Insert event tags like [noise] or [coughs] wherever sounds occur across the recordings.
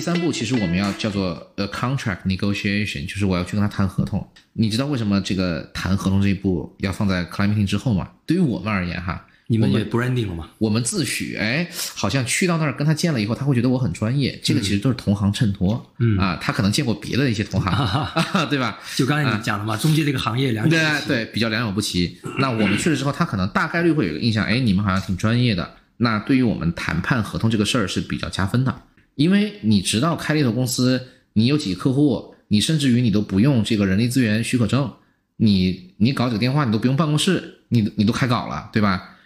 第三步其实我们要叫做呃 contract negotiation，就是我要去跟他谈合同。你知道为什么这个谈合同这一步要放在 client meeting 之后吗？对于我们而言哈，你们也 branding 了吗？我们自诩哎，好像去到那儿跟他见了以后，他会觉得我很专业。这个其实都是同行衬托，嗯啊，他可能见过别的一些同行，[laughs] 对吧？就刚才你讲了嘛，中介这个行业两对对比较良莠不齐。那我们去了之后，他可能大概率会有一个印象，哎，你们好像挺专业的。那对于我们谈判合同这个事儿是比较加分的，因为你知道开猎头公司，你有几个客户，你甚至于你都不用这个人力资源许可证，你你搞几个电话你都不用办公室，你你都开搞了，对吧？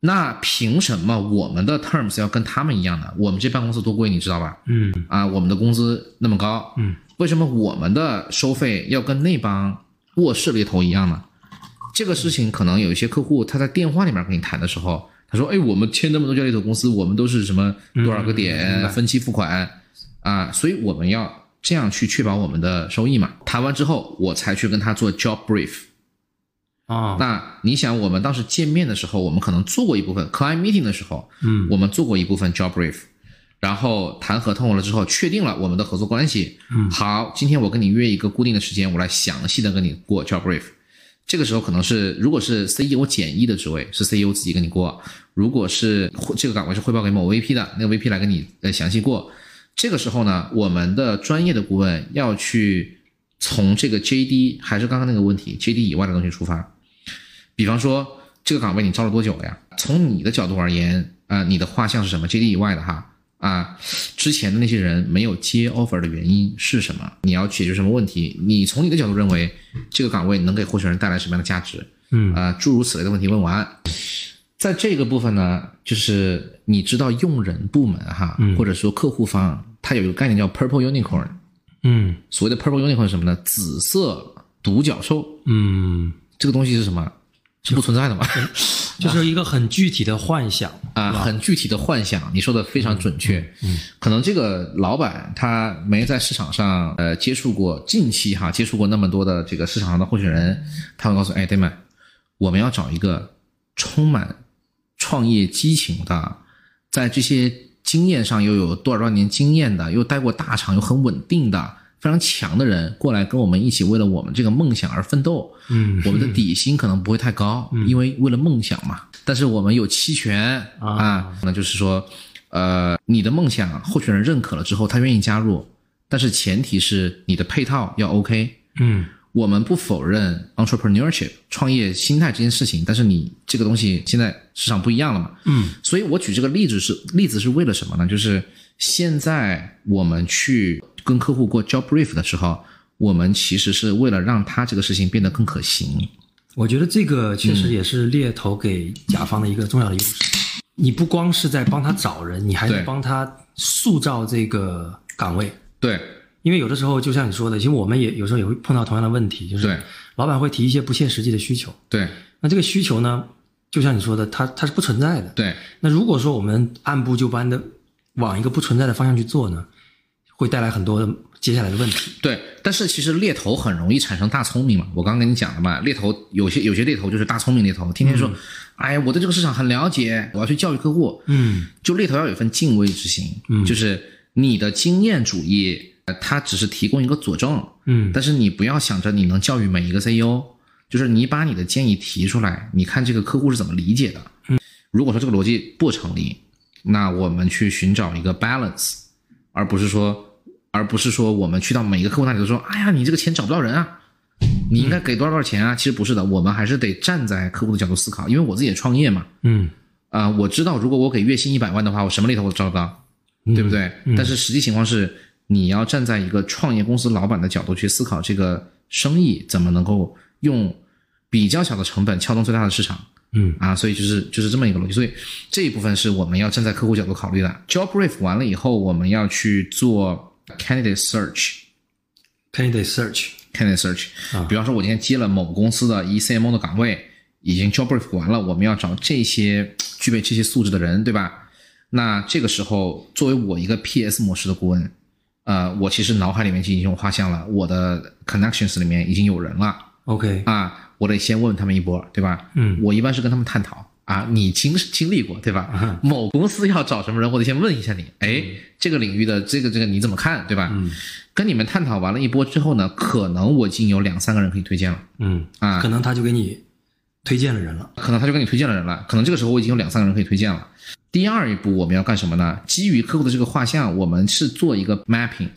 那凭什么我们的 terms 要跟他们一样呢？我们这办公室多贵，你知道吧？嗯啊，我们的工资那么高，嗯，为什么我们的收费要跟那帮卧室猎头一样呢？这个事情可能有一些客户他在电话里面跟你谈的时候。他说：“哎，我们签那么多家猎头公司，我们都是什么多少个点分期付款啊？所以我们要这样去确保我们的收益嘛。谈完之后，我才去跟他做 job brief 啊。那你想，我们当时见面的时候，我们可能做过一部分 client meeting 的时候，嗯，我们做过一部分 job brief，然后谈合同了之后，确定了我们的合作关系。嗯，好，今天我跟你约一个固定的时间，我来详细的跟你过 job brief。”这个时候可能是，如果是 CEO 简易的职位，是 CEO 自己跟你过；如果是这个岗位是汇报给某 VP 的，那个 VP 来跟你呃详细过。这个时候呢，我们的专业的顾问要去从这个 JD 还是刚刚那个问题 JD 以外的东西出发。比方说，这个岗位你招了多久了呀？从你的角度而言，啊，你的画像是什么？JD 以外的哈。啊，之前的那些人没有接 offer 的原因是什么？你要解决什么问题？你从你的角度认为这个岗位能给候选人带来什么样的价值？嗯啊，诸如此类的问题问完，在这个部分呢，就是你知道用人部门哈，或者说客户方，它有一个概念叫 purple unicorn。嗯，所谓的 purple unicorn 是什么呢？紫色独角兽。嗯，这个东西是什么？是不存在的吗？就是一个很具体的幻想啊，很具体的幻想。你说的非常准确。嗯，可能这个老板他没在市场上呃接触过，近期哈接触过那么多的这个市场上的候选人，他会告诉哎，对们，我们要找一个充满创业激情的，在这些经验上又有多少多少年经验的，又待过大厂又很稳定的。非常强的人过来跟我们一起为了我们这个梦想而奋斗，嗯，我们的底薪可能不会太高，因为为了梦想嘛。但是我们有期权啊，那就是说，呃，你的梦想候选人认可了之后，他愿意加入，但是前提是你的配套要 OK。嗯，我们不否认 entrepreneurship 创业心态这件事情，但是你这个东西现在市场不一样了嘛。嗯，所以我举这个例子是例子是为了什么呢？就是现在我们去。跟客户过 job brief 的时候，我们其实是为了让他这个事情变得更可行。我觉得这个确实也是猎头给甲方的一个重要的优势。你不光是在帮他找人，你还在帮他塑造这个岗位。对，因为有的时候就像你说的，其实我们也有时候也会碰到同样的问题，就是老板会提一些不切实际的需求。对，那这个需求呢，就像你说的，它它是不存在的。对，那如果说我们按部就班的往一个不存在的方向去做呢？会带来很多接下来的问题。对，但是其实猎头很容易产生大聪明嘛。我刚刚跟你讲了嘛，猎头有些有些猎头就是大聪明猎头，天天说，哎呀，我对这个市场很了解，我要去教育客户。嗯，就猎头要有一份敬畏之心。嗯，就是你的经验主义，它只是提供一个佐证。嗯，但是你不要想着你能教育每一个 CEO，就是你把你的建议提出来，你看这个客户是怎么理解的。嗯，如果说这个逻辑不成立，那我们去寻找一个 balance，而不是说。而不是说我们去到每一个客户那里都说，哎呀，你这个钱找不到人啊，你应该给多少多少钱啊？其实不是的，我们还是得站在客户的角度思考，因为我自己也创业嘛，嗯，啊，我知道如果我给月薪一百万的话，我什么里头都招得到，对不对？但是实际情况是，你要站在一个创业公司老板的角度去思考这个生意怎么能够用比较小的成本撬动最大的市场，嗯，啊，所以就是就是这么一个逻辑，所以这一部分是我们要站在客户角度考虑的。Job brief 完了以后，我们要去做。Candidate search，candidate search，candidate search 啊，比方说，我今天接了某公司的 ECMO 的岗位，已经 job brief 完了，我们要找这些具备这些素质的人，对吧？那这个时候，作为我一个 PS 模式的顾问，呃，我其实脑海里面就已经有画像了，我的 connections 里面已经有人了。OK，啊，我得先问问他们一波，对吧？嗯，我一般是跟他们探讨，啊，你经经历过对吧？某公司要找什么人，我得先问一下你，哎，这个领域的这个这个你怎么看，对吧？嗯跟你们探讨完了一波之后呢，可能我已经有两三个人可以推荐了嗯，啊，可能他就给你推荐了人了。可能他就给你推荐了人了，可能这个时候我已经有两三个人可以推荐了。第二一步我们要干什么呢？基于客户的这个画像，我们是做一个 mapping。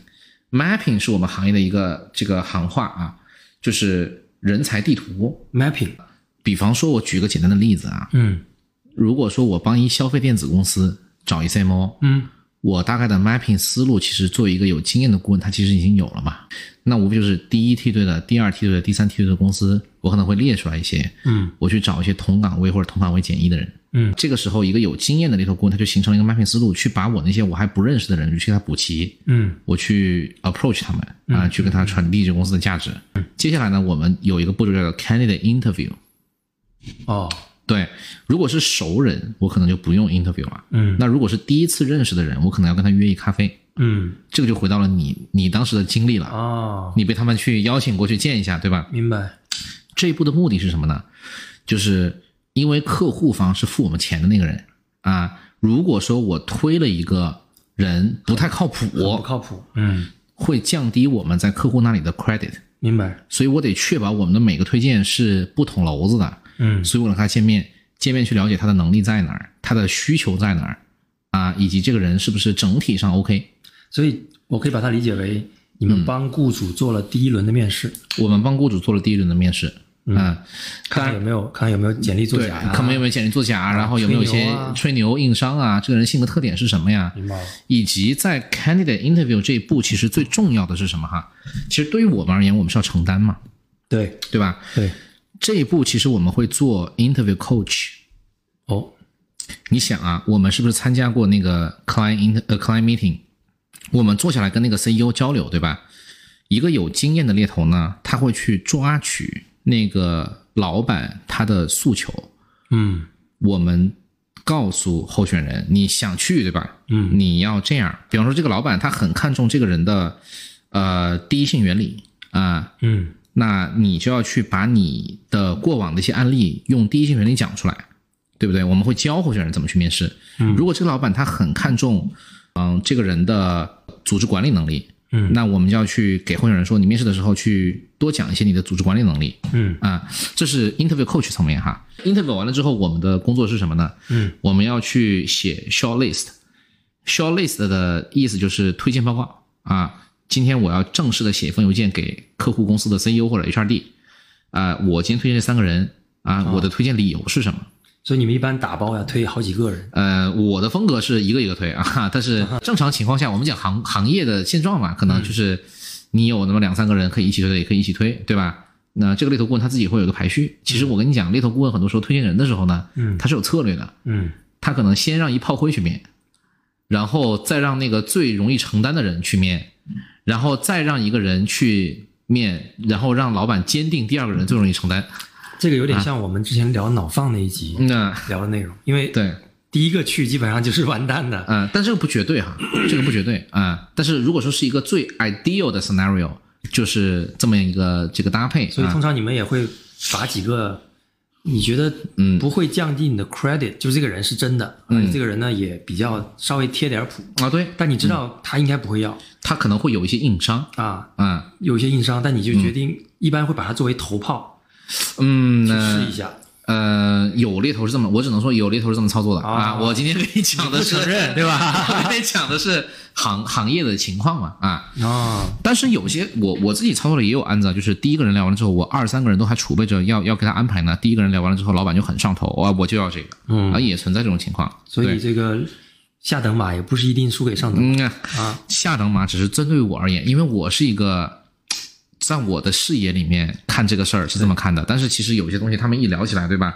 mapping 是我们行业的一个这个行话啊，就是人才地图。Mapping，比方说，我举个简单的例子啊，嗯如果说我帮一消费电子公司找一 CMO，嗯我大概的 mapping 思路，其实作为一个有经验的顾问，他其实已经有了嘛。那无非就是第一梯队的、第二梯队的、第三梯队的公司，我可能会列出来一些，嗯我去找一些同岗位或者同岗位简易的人。嗯这个时候，一个有经验的猎头顾问，他就形成了一个 mapping 思路，去把我那些我还不认识的人去给他补齐，嗯我去 approach 他们啊，去跟他传递这个公司的价值。接下来呢，我们有一个步骤叫做 candidate interview。哦对，如果是熟人，我可能就不用 interview 了。嗯那如果是第一次认识的人，我可能要跟他约一咖啡。嗯这个就回到了你你当时的经历了，哦，你被他们去邀请过去见一下，对吧？明白。这一步的目的是什么呢？就是因为客户方是付我们钱的那个人啊。如果说我推了一个人不太靠谱，不靠谱。嗯，会降低我们在客户那里的 credit，明白。所以我得确保我们的每个推荐是不捅娄子的。嗯。所以我跟他见面，见面去了解他的能力在哪儿，他的需求在哪儿啊，以及这个人是不是整体上 OK。所以我可以把它理解为你们帮雇主做了第一轮的面试，我们帮雇主做了第一轮的面试，嗯，看看有没有看看有没有简历作，假呀、看没有没有简历作假，然后有没有一些吹牛硬伤啊，这个人性格特点是什么呀？以及在 candidate interview 这一步，其实最重要的是什么哈？其实对于我们而言，我们是要承担嘛，对。对吧？对，这一步其实我们会做 interview coach。哦，你想啊，我们是不是参加过那个 client inter 呃 client meeting？我们坐下来跟那个 CEO 交流，对吧？一个有经验的猎头呢，他会去抓取那个老板他的诉求，嗯我们告诉候选人你想去对吧？嗯，你要这样。比方说，这个老板他很看重这个人的呃第一性原理啊、嗯那你就要去把你的过往的一些案例用第一性原理讲出来，对不对？我们会教候选人怎么去面试。嗯如果这个老板他很看重嗯这个人的组织管理能力，嗯那我们就要去给候选人说，你面试的时候去多讲一些你的组织管理能力。嗯啊，这是 interview coach 层面哈。interview 完了之后，我们的工作是什么呢？嗯，我们要去写 short list。short list 的意思就是推荐报告啊。今天我要正式的写一封邮件给客户公司的 CEO 或者 HRD，啊，我今天推荐这三个人啊，我的推荐理由是什么？所以你们一般打包要推好几个人。呃，我的风格是一个一个推啊，[laughs] 但是正常情况下，我们讲行行业的现状嘛，可能就是你有那么两三个人可以一起推的，也可以一起推，对吧？那这个猎头顾问他自己会有一个排序。其实我跟你讲，猎头顾问很多时候推荐人的时候呢，嗯。他是有策略的，嗯。他可能先让一炮灰去面，然后再让那个最容易承担的人去面，然后再让一个人去面，然后让老板坚定第二个人最容易承担。这个有点像我们之前聊脑放那一集那聊的内容，因为对，第一个去基本上就是完蛋的。嗯，但这个不绝对哈，这个不绝对啊、但是如果说是一个最 ideal 的 scenario，就是这么一个这个搭配，啊所以通常你们也会把几个你觉得嗯。不会降低你的 credit，、就是这个人是真的，而且这个人呢也比较稍微贴点谱，啊，对，但你知道他应该不会要。他可能会有一些硬伤。啊，嗯，有一些硬伤，但你就决定一般会把它作为头炮嗯，去试一下。呃，有猎头是这么，我只能说有猎头是这么操作的啊啊。我今天跟你讲的是，不承认对吧我跟你讲的是行行业的情况嘛啊。啊，但是有些我我自己操作的也有案子啊，就是第一个人聊完了之后，我二三个人都还储备着要要给他安排呢。第一个人聊完了之后，老板就很上头啊，我就要这个，嗯啊，也存在这种情况。所以这个下等马也不是一定输给上等马嗯啊，[laughs] 啊。下等马只是针对我而言，因为我是一个在我的视野里面看这个事儿是这么看的，但是其实有些东西他们一聊起来，对吧？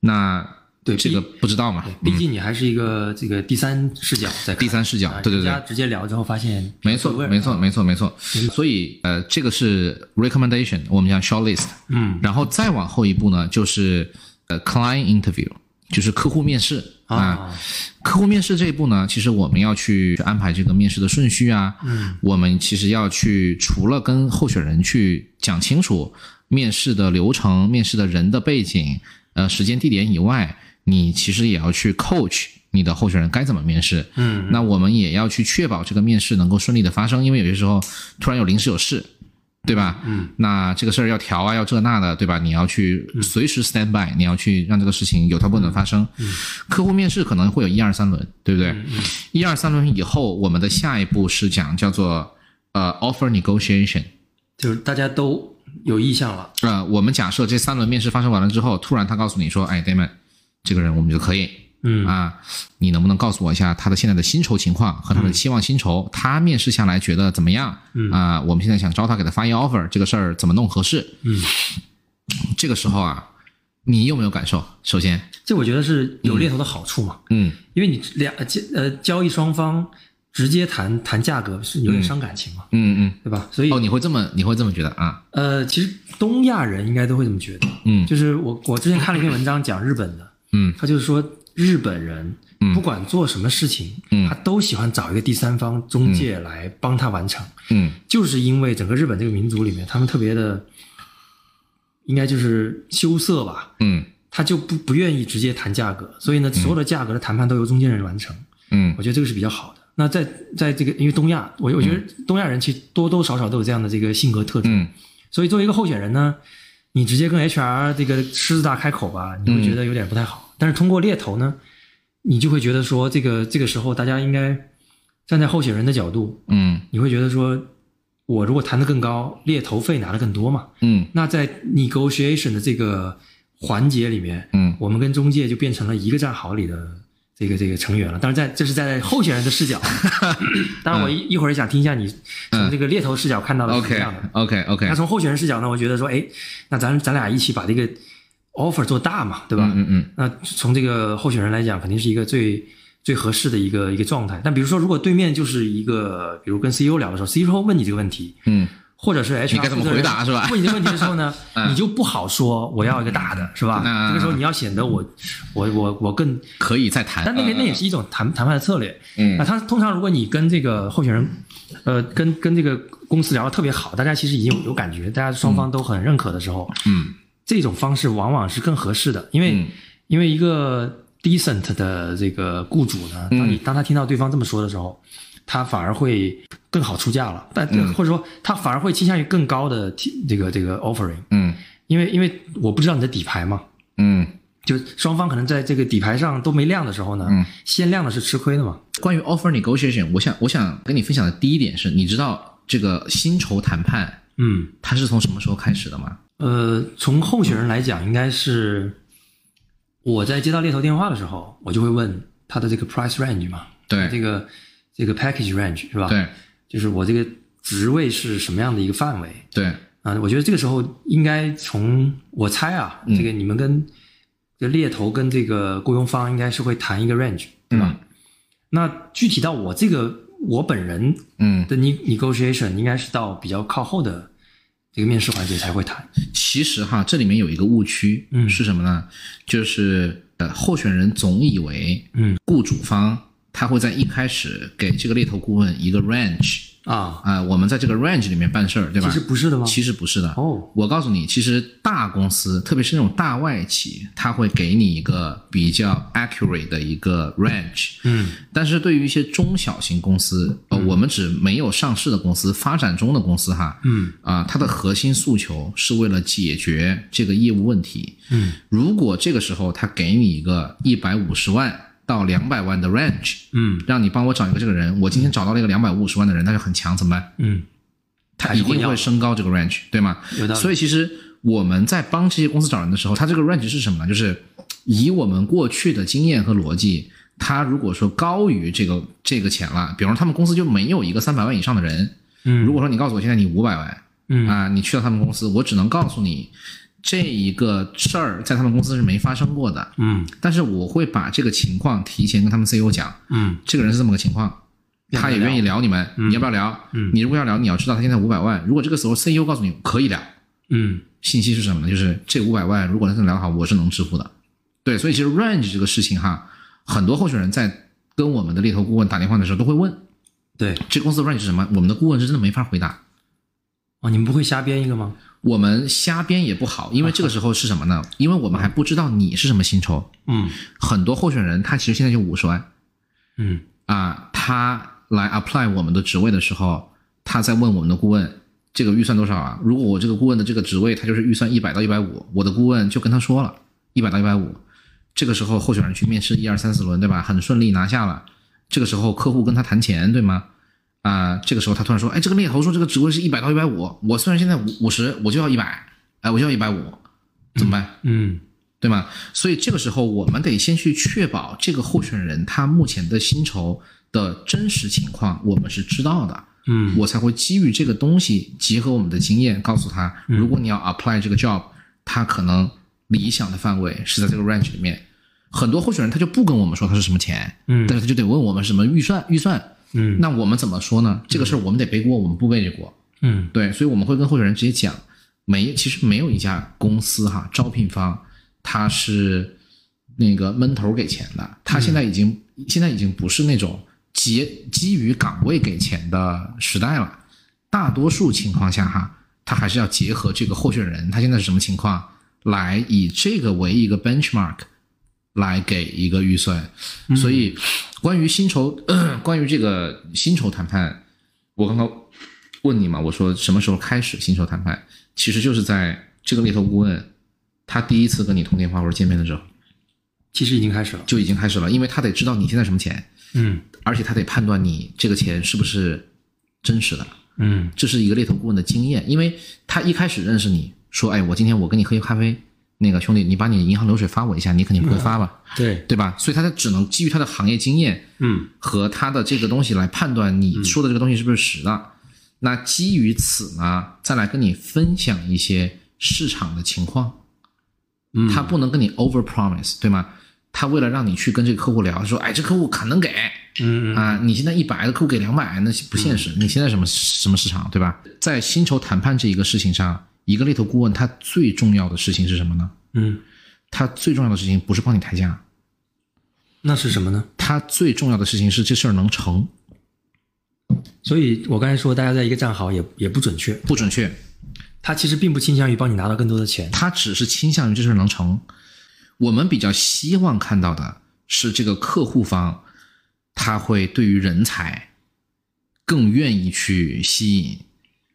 那对这个不知道嘛？毕竟你还是一个这个第三视角在看第三视角啊对对对。大家直接聊之后发现没错，没错，没错，没错。所以呃，这个是 recommendation，我们叫 short list，嗯。然后再往后一步呢，就是呃 client interview，就是客户面试啊。啊，客户面试这一步呢，其实我们要去安排这个面试的顺序啊。嗯，我们其实要去除了跟候选人去讲清楚面试的流程、面试的人的背景、呃时间地点以外，你其实也要去 coach 你的候选人该怎么面试。嗯，那我们也要去确保这个面试能够顺利的发生，因为有些时候突然有临时有事，对吧？嗯，那这个事儿要调啊，要这那的，对吧？你要去随时 stand by，你要去让这个事情有条不紊的发生。嗯，客户面试可能会有一二三轮，对不对？一二三轮以后，我们的下一步是讲叫做呃 offer negotiation。就是大家都有意向了。呃，我们假设这三轮面试发生完了之后，突然他告诉你说，哎，Damon，这个人我们就可以。嗯啊，你能不能告诉我一下他的现在的薪酬情况和他的期望薪酬？他面试下来觉得怎么样？嗯啊，我们现在想招他，给他发一 offer，这个事儿怎么弄合适？嗯，这个时候啊，你有没有感受？首先，这我觉得是有猎头的好处嘛，嗯因为你两呃交呃交易双方直接谈谈价格是有点伤感情嘛，嗯嗯，对吧？所以哦，你会这么你会这么觉得啊？呃，其实东亚人应该都会这么觉得。嗯就是我我之前看了一篇文章讲日本的，嗯他就是说日本人嗯。不管做什么事情，嗯。他都喜欢找一个第三方中介来帮他完成，嗯。就是因为整个日本这个民族里面，他们特别的，应该就是羞涩吧，嗯。他就不不愿意直接谈价格，所以呢，所有的价格的谈判都由中间人完成。嗯。我觉得这个是比较好的。那在在这个，因为东亚，我我觉得东亚人其实多多少少都有这样的这个性格特征，嗯。所以作为一个候选人呢，你直接跟 HR 这个狮子大开口吧，你会觉得有点不太好。但是通过猎头呢，你就会觉得说，这个这个时候大家应该站在候选人的角度，嗯你会觉得说，我如果谈得更高，猎头费拿得更多嘛？嗯那在 negotiation 的这个环节里面，嗯我们跟中介就变成了一个战壕里的这个这个成员了。当然在，这是在候选人的视角。[laughs] 当然，我一一会儿想听一下你从这个猎头视角看到的是什么，OK 样的。OK OK，那从候选人视角呢，我觉得说，哎，那咱咱俩一起把这个 offer 做大嘛，对吧？嗯嗯那从这个候选人来讲，肯定是一个最最合适的一个一个状态。但比如说，如果对面就是一个，比如跟 CEO 聊的时候，CEO 问你这个问题，嗯或者是 HR 你该怎么回答是吧问你这个问题的时候呢，[laughs] 嗯你就不好说我要一个大的，是吧？嗯这个时候你要显得我我我我更，可以再谈。但那个嗯那也是一种谈谈判的策略。嗯那他通常如果你跟这个候选人，呃，跟跟这个公司聊得特别好，大家其实已经有有感觉，大家双方都很认可的时候，嗯这种方式往往是更合适的，因为、嗯。因为一个 decent 的这个雇主呢，当你、当他听到对方这么说的时候，他反而会更好出价了，但、嗯。或者说他反而会倾向于更高的提这个这个 offering，嗯。因为因为我不知道你的底牌嘛，嗯。就双方可能在这个底牌上都没亮的时候呢，嗯。先亮的是吃亏的嘛，关于 offer negotiation，我想我想跟你分享的第一点是，你知道这个薪酬谈判嗯。它是从什么时候开始的吗？呃，从候选人来讲，应该是我在接到猎头电话的时候，我就会问他的这个 price range 嘛，对这个这个 package range 是吧？，对就是我这个职位是什么样的一个范围对，啊？我觉得这个时候应该从我猜啊，嗯这个你们跟这猎头跟这个雇佣方应该是会谈一个 range 对吧？那具体到我这个我本人嗯，的 ne negotiation 应该是到比较靠后的这个面试环节才会谈。其实哈，这里面有一个误区，嗯是什么呢？就是呃，候选人总以为，嗯，雇主方他会在一开始给这个猎头顾问一个 range 啊，啊、我们在这个 range 里面办事儿，对吧？其实不是的吗？其实不是的。哦，我告诉你，其实大公司，特别是那种大外企，它会给你一个比较 accurate 的一个 range。嗯但是对于一些中小型公司，呃，我们指没有上市的公司、发展中的公司哈，嗯啊、它的核心诉求是为了解决这个业务问题。嗯如果这个时候他给你一个一百五十万到两百万的 range，嗯让你帮我找一个这个人，我今天找到了一个两百五十万的人，他就很强，怎么办？嗯，他一定会升高这个 range，对吗？所以其实我们在帮这些公司找人的时候，他这个 range 是什么呢？就是以我们过去的经验和逻辑，他如果说高于这个这个钱了，比方说他们公司就没有一个三百万以上的人，嗯，如果说你告诉我现在你五百万嗯啊，你去到他们公司，我只能告诉你这一个事儿在他们公司是没发生过的，嗯但是我会把这个情况提前跟他们 CEO 讲，嗯这个人是这么个情况。他也愿意聊你们，你要不要聊？嗯你如果要聊，你要知道他现在五百万。如果这个时候 CEO 告诉你可以聊，嗯信息是什么呢？就是这五百万，如果他能聊得好，我是能支付的。对，所以其实 range 这个事情哈，很多候选人在跟我们的猎头顾问打电话的时候都会问，对这公司的 range 是什么？我们的顾问是真的没法回答。哦，你们不会瞎编一个吗？我们瞎编也不好，因为这个时候是什么呢？因为我们还不知道你是什么薪酬。嗯很多候选人他其实现在就五十万嗯啊，他来 apply 我们的职位的时候，他在问我们的顾问这个预算多少啊？如果我这个顾问的这个职位他就是预算一百到一百五，我的顾问就跟他说了一百到一百五，这个时候候选人去面试一二三四轮，对吧？很顺利拿下了，这个时候客户跟他谈钱，对吗？啊、这个时候他突然说，哎，这个猎头说这个职位是一百到一百五，我虽然现在五五十，我就要一百，哎，我就要一百五，怎么办？嗯对吗？所以这个时候我们得先去确保这个候选人他目前的薪酬的真实情况，我们是知道的，嗯我才会基于这个东西，结合我们的经验，告诉他，如果你要 apply 这个 job，他可能理想的范围是在这个 range 里面。很多候选人他就不跟我们说他是什么钱，嗯但是他就得问我们什么预算预算。嗯。那我们怎么说呢？这个事儿我们得背锅，我们不背这锅。嗯。对，所以我们会跟候选人直接讲，没，其实没有一家公司哈，招聘方他是那个闷头给钱的，他现在已经、现在已经不是那种基基于岗位给钱的时代了，大多数情况下哈，他还是要结合这个候选人他现在是什么情况，来以这个为一个 benchmark 来给一个预算，所以关于薪酬，[clears throat] 关于这个薪酬谈判，我刚刚问你嘛，我说什么时候开始薪酬谈判？其实就是在这个猎头顾问他第一次跟你通电话或者见面的时候。其实已经开始了。就已经开始了，因为他得知道你现在什么钱，嗯。而且他得判断你这个钱是不是真实的，嗯。这是一个猎头顾问的经验，因为他一开始认识你说，哎，我今天我跟你喝一咖啡，那个兄弟，你把你的银行流水发我一下，你肯定不会发吧，对对吧？所以他只能基于他的行业经验，嗯和他的这个东西来判断你说的这个东西是不是实的。那基于此呢，再来跟你分享一些市场的情况。嗯他不能跟你 over promise，对吗？他为了让你去跟这个客户聊，说，哎，这客户可能给嗯嗯啊，你现在一百的客户给两百，那不现实。你现在什么什么市场，对吧？在薪酬谈判这一个事情上，一个猎头顾问他最重要的事情是什么呢？嗯，他最重要的事情不是帮你抬价，那是什么呢？他最重要的事情是这事儿能成，所以我刚才说大家在一个战壕也也不准确，不准确。他其实并不倾向于帮你拿到更多的钱。他只是倾向于这事儿能成。我们比较希望看到的是这个客户方，他会对于人才更愿意去吸引。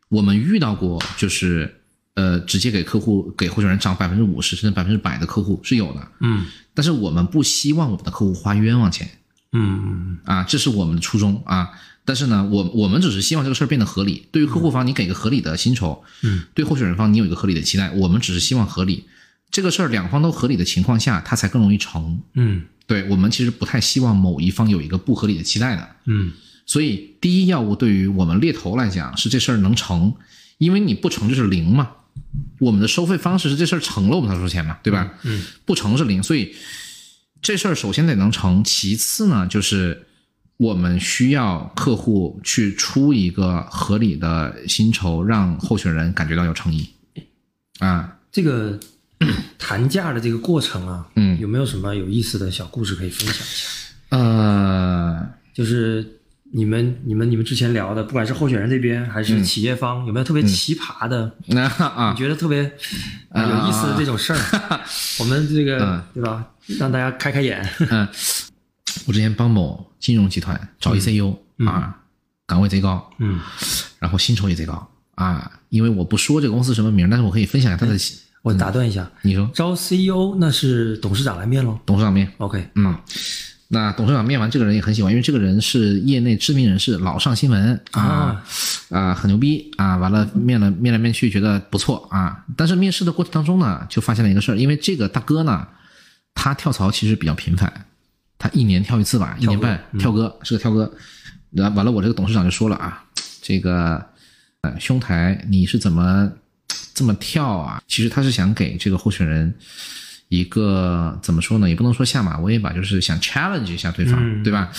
我们遇到过，就是呃，直接给客户给候选人涨百分之五十甚至百分之百的客户是有的，嗯但是我们不希望我们的客户花冤枉钱嗯嗯啊，这是我们的初衷啊。但是呢，我我们只是希望这个事儿变得合理。对于客户方，你给个合理的薪酬，嗯，对候选人方你有一个合理的期待，我们只是希望合理。这个事儿两方都合理的情况下，它才更容易成。嗯对我们其实不太希望某一方有一个不合理的期待的。嗯所以第一要务对于我们猎头来讲是这事儿能成，因为你不成就是零嘛。我们的收费方式是这事儿成了我们才收钱嘛，对吧？嗯，不成是零，所以这事儿首先得能成，其次呢就是我们需要客户去出一个合理的薪酬，让候选人感觉到有诚意。啊，这个谈价的这个过程啊，嗯有没有什么有意思的小故事可以分享一下？呃，就是你们、你们、你们之前聊的，不管是候选人这边还是企业方，有没有特别奇葩的？[laughs] 你，觉得特别、呃有意思的这种事儿？[laughs] 我们这个、嗯对吧？让大家开开眼。嗯，我之前帮某金融集团找一 CEO、啊，岗位贼高，嗯，然后薪酬也贼高啊。因为我不说这个公司什么名，但是我可以分享一下他的。我打断一下，你说招 CEO 那是董事长来面喽董事长面，？OK，嗯，那董事长面完，这个人也很喜欢，因为这个人是业内知名人士，老上新闻啊啊，很牛逼啊。完了面了面来面去，觉得不错啊。但是面试的过程当中呢，就发现了一个事儿，因为这个大哥呢，他跳槽其实比较频繁，他一年跳一次吧，一年半跳哥是个跳哥。然完了，我这个董事长就说了啊，这个呃兄台你是怎么这么跳啊？其实他是想给这个候选人一个怎么说呢？也不能说下马威吧，就是想 challenge 一下对方，嗯对吧？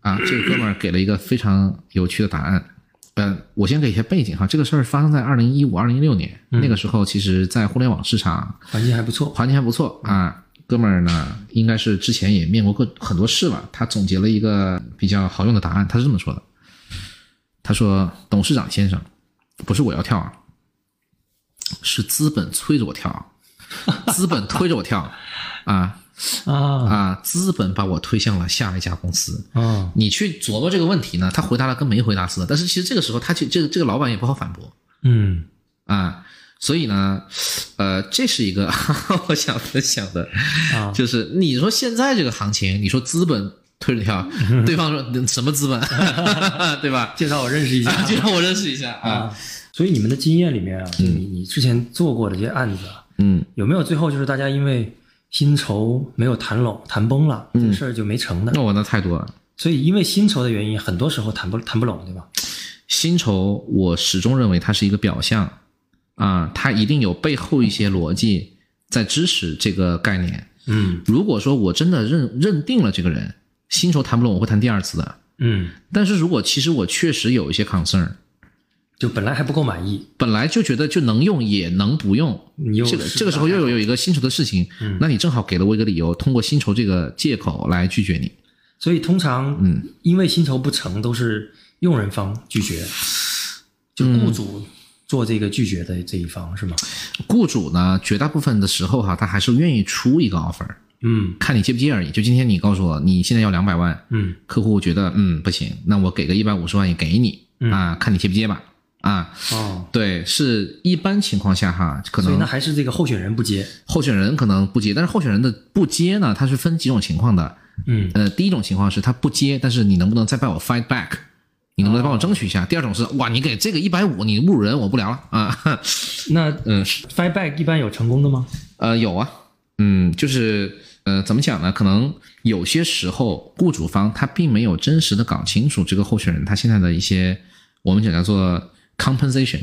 啊，这个哥们儿给了一个非常有趣的答案。呃，我先给一些背景哈，这个事儿发生在二零一五、二零一六年，那个时候其实，在互联网市场环境还不错。环境还不错啊。哥们儿呢，应该是之前也面过各很多事了，他总结了一个比较好用的答案，他是这么说的：他说，董事长先生，不是我要跳啊，是资本催着我跳，[laughs] 资本推着我跳，啊啊啊，资本把我推向了下一家公司。啊你去琢磨这个问题呢，他回答了跟没回答似的。但是其实这个时候，他就这个这个老板也不好反驳嗯啊。所以呢，呃，这是一个 [laughs] 我想分享的，啊就是你说现在这个行情，你说资本推着跳，[laughs] 对方说什么资本，对吧？介绍我认识一下介绍我认识一下啊。啊。所以你们的经验里面啊，你你之前做过的这些案子啊，嗯有没有最后就是大家因为薪酬没有谈拢、谈崩了，这个事儿就没成的？那我那太多了。所以因为薪酬的原因，很多时候谈不谈不拢，对吧？薪酬，我始终认为它是一个表象啊，它一定有背后一些逻辑在支持这个概念。嗯如果说我真的认认定了这个人薪酬谈不拢，我会谈第二次的。嗯，但是如果其实我确实有一些 concern，就本来还不够满意，本来就觉得就能用也能不用，你又这个这个时候又有有一个薪酬的事情，那你正好给了我一个理由，通过薪酬这个借口来拒绝你。所以通常嗯，因为薪酬不成，都是用人方拒绝，就雇主做这个拒绝的这一方是吗？雇主呢，绝大部分的时候哈，他还是愿意出一个 offer，嗯看你接不接而已。就今天你告诉我你现在要两百万，嗯客户觉得嗯不行，那我给个一百五十万也给你嗯啊，看你接不接吧。啊，哦，对，是一般情况下哈，可能所以那还是这个候选人不接，候选人可能不接，但是候选人的不接呢，它是分几种情况的。嗯呃，第一种情况是他不接，但是你能不能再帮我 fight back？你能不能帮我争取一下？第二种是哇，你给这个一百五，你侮辱人，我不聊了啊。[laughs] 那嗯 fight back 一般有成功的吗？呃，有啊，嗯，就是呃，怎么讲呢？可能有些时候雇主方他并没有真实的搞清楚这个候选人他现在的一些我们讲叫做 compensation，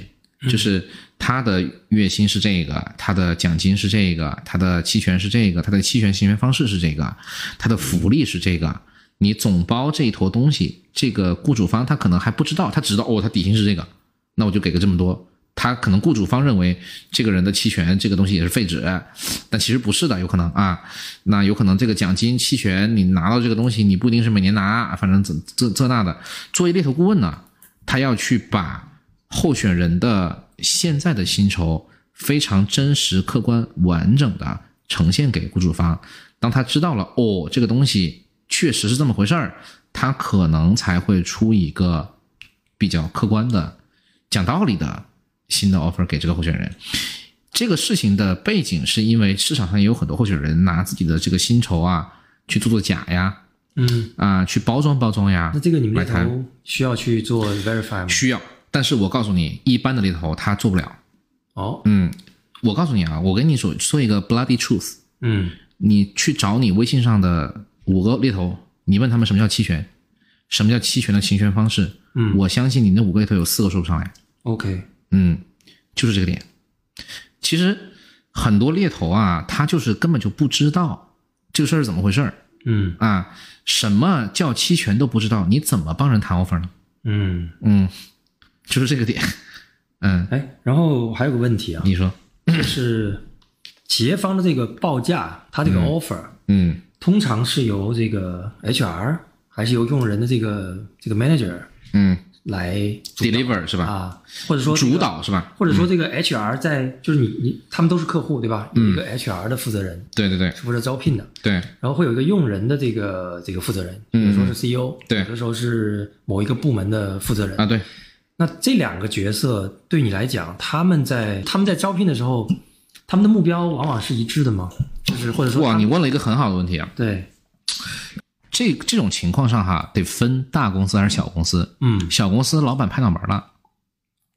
就是他的月薪是这个，他的奖金是这个，他的期权是这个，他的期权行权方式是这个，他的福利是这个。你总包这一坨东西，这个雇主方他可能还不知道，他只知道哦，他底薪是这个，那我就给个这么多。他可能雇主方认为这个人的期权这个东西也是废纸，但其实不是的，有可能啊。那有可能这个奖金期权你拿到这个东西，你不一定是每年拿，反正这这这那的。作为猎头顾问呢，他要去把候选人的现在的薪酬非常真实、客观、完整的呈现给雇主方。当他知道了哦，这个东西确实是这么回事儿，他可能才会出一个比较客观的、讲道理的新的 offer 给这个候选人。这个事情的背景是因为市场上也有很多候选人拿自己的这个薪酬啊去做做假呀，嗯，啊去包装包装呀。那这个你们猎买头需要去做 verify 吗？需要，但是我告诉你，一般的猎头他做不了。哦，嗯，我告诉你啊，我跟你说说一个 bloody truth，嗯。你去找你微信上的五个猎头，你问他们什么叫期权，什么叫期权的行权方式，嗯。我相信你那五个猎头有四个说不上来。，OK，嗯，就是这个点。其实很多猎头啊，他就是根本就不知道这个事儿是怎么回事儿。嗯。啊，什么叫期权都不知道，你怎么帮人谈 offer 呢？嗯，嗯，就是这个点。嗯，哎，然后还有个问题啊，你说，就是企业方的这个报价，它这个 offer、嗯通常是由这个 HR 还是由用人的这个这个 manager 嗯来，deliver 是吧？啊，或者说、这个主，导是吧？或者说这个 HR 在、就是你你他们都是客户对吧？有一个 HR 的负责人对对对是负责招聘的，对，然后会有一个用人的这个这个负责人，嗯有的时候是 CEO，对有的时候是某一个部门的负责人啊对，那这两个角色对你来讲，他们在他们在招聘的时候，他们的目标往往是一致的吗？就是或者说哇，你问了一个很好的问题啊。对，这这种情况上哈，得分大公司还是小公司。嗯，小公司老板拍脑门了，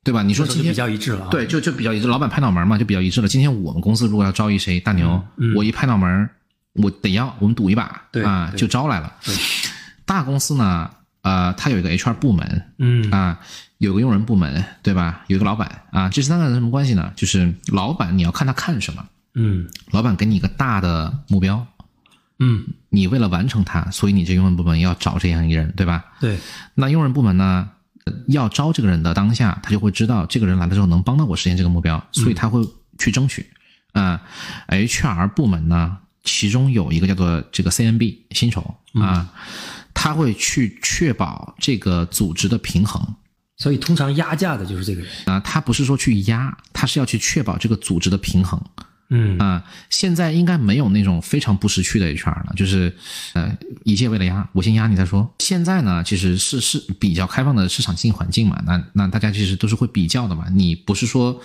对吧？你说今天比较一致了啊。对，就就比较一致，老板拍脑门嘛，就比较一致了。今天我们公司如果要招一谁大牛，嗯嗯我一拍脑门，我得要，我们赌一把，对啊，对就招来了对。大公司呢，呃，他有一个 HR 部门嗯啊，有个用人部门，对吧？有一个老板啊，这三个人什么关系呢？就是老板你要看他看什么，嗯老板给你一个大的目标，嗯，你为了完成它，所以你这用人部门要找这样一个人，对吧？对，那用人部门呢，呃要招这个人的当下，他就会知道这个人来的时候能帮到我实现这个目标，所以他会去争取。啊、HR 部门呢，其中有一个叫做这个 CNB 薪酬啊，他会去确保这个组织的平衡所以通常压价的就是这个人。啊、他不是说去压，他是要去确保这个组织的平衡。嗯啊、现在应该没有那种非常不识趣的 HR 了，就是呃，一切为了压，我先压你再说。现在呢，其实是是比较开放的市场经济环境嘛，那那大家其实都是会比较的嘛。你不是说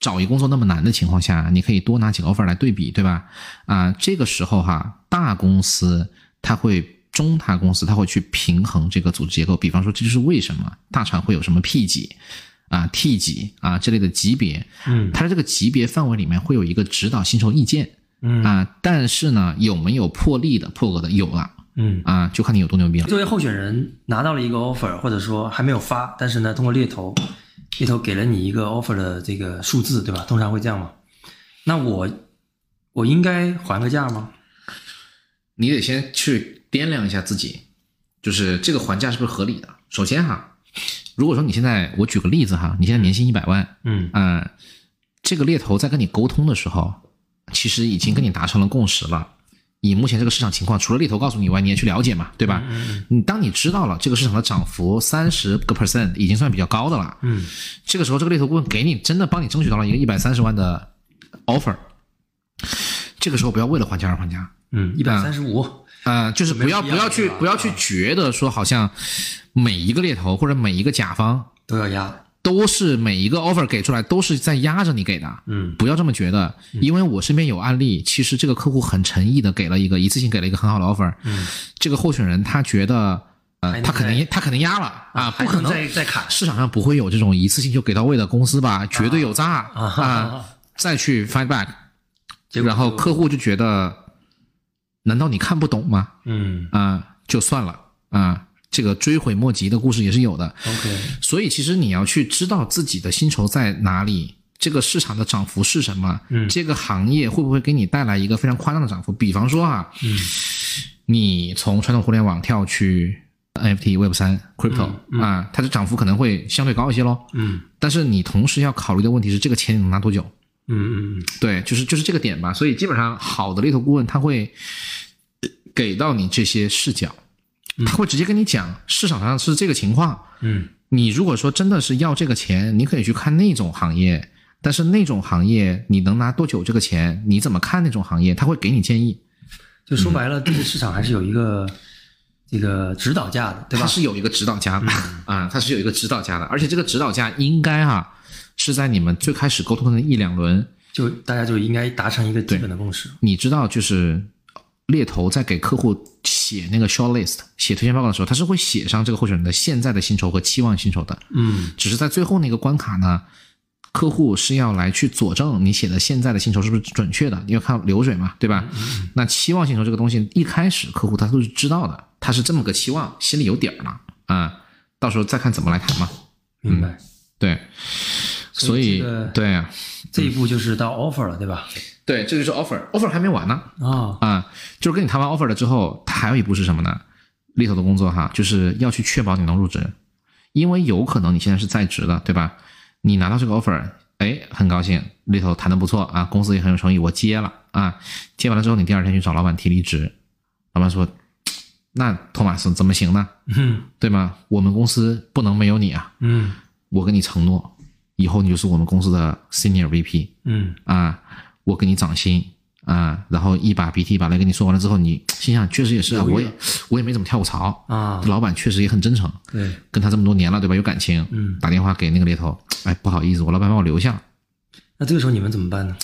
找一工作那么难的情况下，你可以多拿几个 offer 来对比，对吧？啊、这个时候哈，大公司它会。中大公司它会去平衡这个组织结构，比方说，这就是为什么大厂会有什么 P 级啊、T 级啊这类的级别，嗯它的这个级别范围里面会有一个指导薪酬意见嗯啊，但是呢，有没有破例的、破格的？有了嗯。啊，就看你有多牛逼了。作为候选人拿到了一个 offer，或者说还没有发，但是呢，通过猎头，猎头给了你一个 offer 的这个数字，对吧？通常会这样嘛。那我我应该还个价吗？你得先去掂量一下自己，就是这个还价是不是合理的。首先哈，如果说你现在，我举个例子哈，你现在年薪一百万，嗯啊，这个猎头在跟你沟通的时候，其实已经跟你达成了共识了。以目前这个市场情况，除了猎头告诉你以外，你也去了解嘛，对吧？你当你知道了这个市场的涨幅三十个 percent 已经算比较高的了，嗯这个时候这个猎头顾问给你真的帮你争取到了一个一百三十万的 offer，这个时候不要为了还价而还价，嗯，一百三十五。啊、就是不要不要去不要去觉得说好像每一个猎头或者每一个甲方都要压。都是每一个 offer 给出来都是在压着你给的，嗯。不要这么觉得，因为我身边有案例，其实这个客户很诚意的给了一个一次性给了一个很好的 offer，嗯，这个候选人他觉得呃他可能他可能压了啊，不可能再再砍。市场上不会有这种一次性就给到位的公司吧，绝对有诈啊啊，[laughs] 再去 fight back，然后客户就觉得，难道你看不懂吗？嗯啊，就算了啊，这个追悔莫及的故事也是有的。，OK，所以其实你要去知道自己的薪酬在哪里，这个市场的涨幅是什么，嗯这个行业会不会给你带来一个非常夸张的涨幅？比方说啊，嗯你从传统互联网跳去 NFT、Web 三、Crypto、嗯啊，它的涨幅可能会相对高一些喽。嗯但是你同时要考虑的问题是，这个钱你能拿多久？嗯嗯对，就是就是这个点吧。所以基本上好的猎头顾问他会呃给到你这些视角，他会直接跟你讲市场上是这个情况。嗯你如果说真的是要这个钱，你可以去看那种行业，但是那种行业你能拿多久这个钱？你怎么看那种行业？他会给你建议，就说白了，这个市场还是有一个这个指导价的，对吧？它是有一个指导价的、啊，它是有一个指导价的，而且这个指导价应该哈、是在你们最开始沟通的那一两轮，就大家就应该达成一个基本的共识。你知道，就是猎头在给客户写那个 short list、写推荐报告的时候，他是会写上这个候选人的现在的薪酬和期望薪酬的。嗯只是在最后那个关卡呢，客户是要来去佐证你写的现在的薪酬是不是准确的，因为看流水嘛，对吧？那期望薪酬这个东西，一开始客户他都是知道的，他是这么个期望，心里有底儿了啊，到时候再看怎么来谈嘛。明白。对，所以这个对啊，这一步就是到 offer 了，对吧？对，这就是 offer，offer 还没完呢。啊，啊，就是跟你谈完 offer 了之后，他还有一步是什么呢？猎头的工作哈，就是要去确保你能入职，因为有可能你现在是在职的，对吧？你拿到这个 offer，哎，很高兴，猎头谈的不错啊，公司也很有诚意，我接了啊，接完了之后，你第二天去找老板提离职，老板说，那托马斯怎么行呢？嗯对吗？我们公司不能没有你啊，嗯我跟你承诺，以后你就是我们公司的 senior VP，嗯啊，我给你涨薪啊，然后一把鼻涕一把泪跟你说完了之后，你 [tsk] 心想确实也是啊，我也我也没怎么跳过槽，啊，老板确实也很真诚，对，跟他这么多年了，对吧？有感情，嗯，打电话给那个猎头，哎，不好意思，我老板把我留下了。那这个时候你们怎么办呢？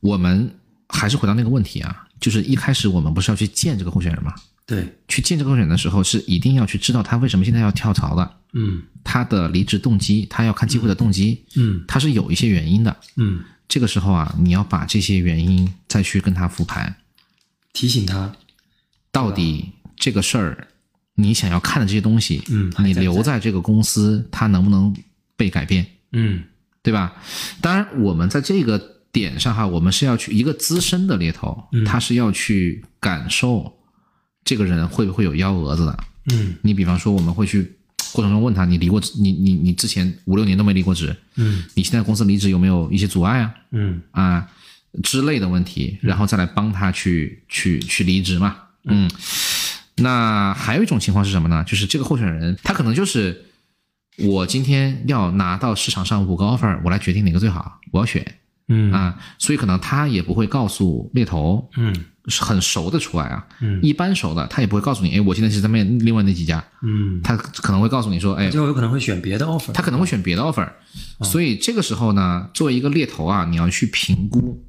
我们还是回到那个问题啊，就是一开始我们不是要去见这个候选人吗？对，去见这个候选人的时候，是一定要去知道他为什么现在要跳槽的，嗯。他的离职动机，他要看机会的动机，嗯。他是有一些原因的。嗯，这个时候啊，你要把这些原因再去跟他复盘，提醒他，到底这个事儿，你想要看的这些东西，嗯你留在这个公司，它能不能被改变，嗯。对吧？当然，我们在这个点上哈，我们是要去一个资深的猎头，嗯。他是要去感受这个人会不会有幺蛾子的。嗯。你比方说，我们会去 [tsk] 过程中问他，你离过你你你之前五六年都没离过职，嗯。你现在公司离职有没有一些阻碍啊？嗯。啊之类的问题，然后再来帮他去去去离职嘛。嗯，那还有一种情况是什么呢？就是这个候选人他可能就是我今天要拿到市场上五个 offer，我来决定哪个最好，我要选。嗯。啊，所以可能他也不会告诉猎头，嗯。是很熟的除外啊，嗯。一般熟的他也不会告诉你，哎，我现在是在面另外那几家，嗯，他可能会告诉你说，哎，最后有可能会选别的 offer。他可能会选别的 offer，所以这个时候呢，作为一个猎头啊，你要去评估。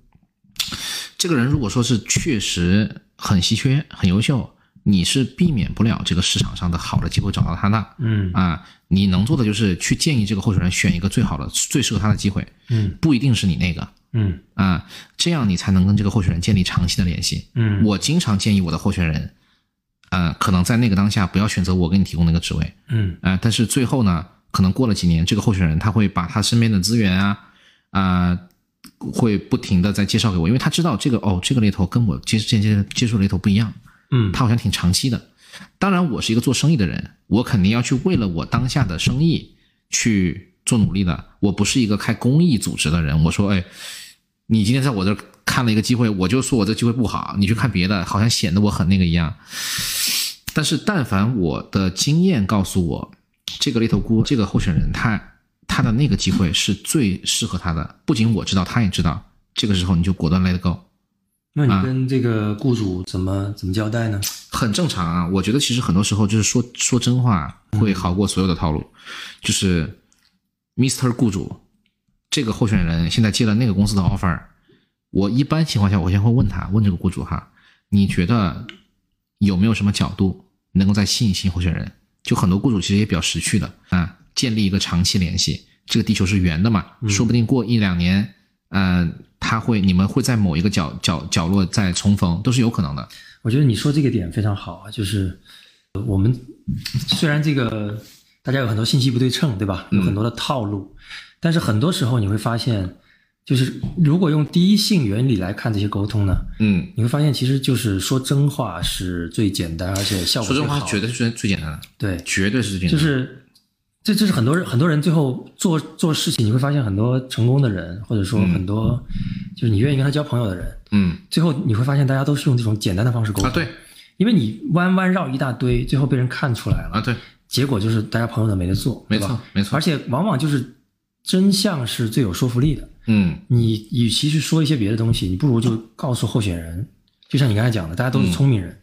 这个人，如果说是确实很稀缺、很优秀，你是避免不了这个市场上的好的机会找到他的嗯啊。你能做的就是去建议这个候选人选一个最好的、最适合他的机会，嗯不一定是你那个嗯啊，这样你才能跟这个候选人建立长期的联系。嗯我经常建议我的候选人，呃，可能在那个当下不要选择我给你提供那个职位，嗯啊、但是最后呢，可能过了几年，这个候选人他会把他身边的资源啊，啊、会不停的在介绍给我，因为他知道这个哦，这个猎头跟我接接接接触的猎头不一样，嗯他好像挺长期的。当然，我是一个做生意的人，我肯定要去为了我当下的生意去做努力的。我不是一个开公益组织的人，我说，哎，你今天在我这看了一个机会，我就说我这机会不好，你去看别的，好像显得我很那个一样。但是，但凡我的经验告诉我，这个猎头菇这个候选人他他的那个机会是最适合他的，不仅我知道，他也知道。这个时候你就果断 let it go，那你跟这个雇主怎么怎么交代呢？很正常啊。我觉得其实很多时候就是说说真话会好过所有的套路。就是 Mr. 雇主这个候选人现在接了那个公司的 offer，我一般情况下我先会问他，问这个雇主哈，你觉得有没有什么角度能够再吸引新候选人？就很多雇主其实也比较识趣的啊，建立一个长期联系。这个地球是圆的嘛，说不定过一两年，嗯、他会你们会在某一个角角角落再重逢，都是有可能的。我觉得你说这个点非常好啊，就是呃我们虽然这个大家有很多信息不对称，对吧？有很多的套路，但是很多时候你会发现，就是如果用第一性原理来看这些沟通呢，嗯，你会发现其实就是说真话是最简单，而且效果说真最好。话绝对是最最简单的，对，绝对是最简单的。就是这这是很多人很多人最后做做事情，你会发现很多成功的人，或者说很多、就是你愿意跟他交朋友的人，嗯最后你会发现大家都是用这种简单的方式沟通。啊，对因为你弯弯绕一大堆，最后被人看出来了，啊，对，结果就是大家朋友都没得做，没错没错而且往往就是真相是最有说服力的。嗯你与其去说一些别的东西，你不如就告诉候选人，就像你刚才讲的，大家都是聪明人，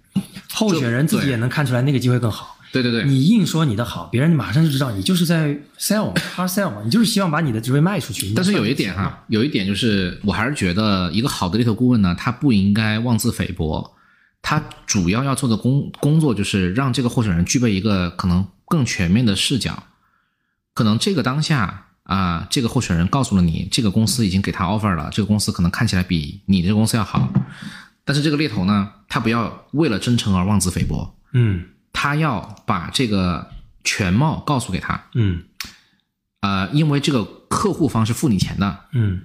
候选人自己也能看出来那个机会更好。对对对，你硬说你的好，别人马上就知道你就是在 sell 嘛 [laughs] hard sell 嘛，你就是希望把你的职位卖出去。但是有一点哈，有一点就是，我还是觉得一个好的猎头顾问呢，他不应该妄自菲薄，他主要要做的工工作就是让这个候选人具备一个可能更全面的视角。可能这个当下啊、这个候选人告诉了你，这个公司已经给他 offer 了，这个公司可能看起来比你这个公司要好，但是这个猎头呢，他不要为了真诚而妄自菲薄，嗯他要把这个全貌告诉给他。嗯。呃，因为这个客户方是付你钱的，嗯。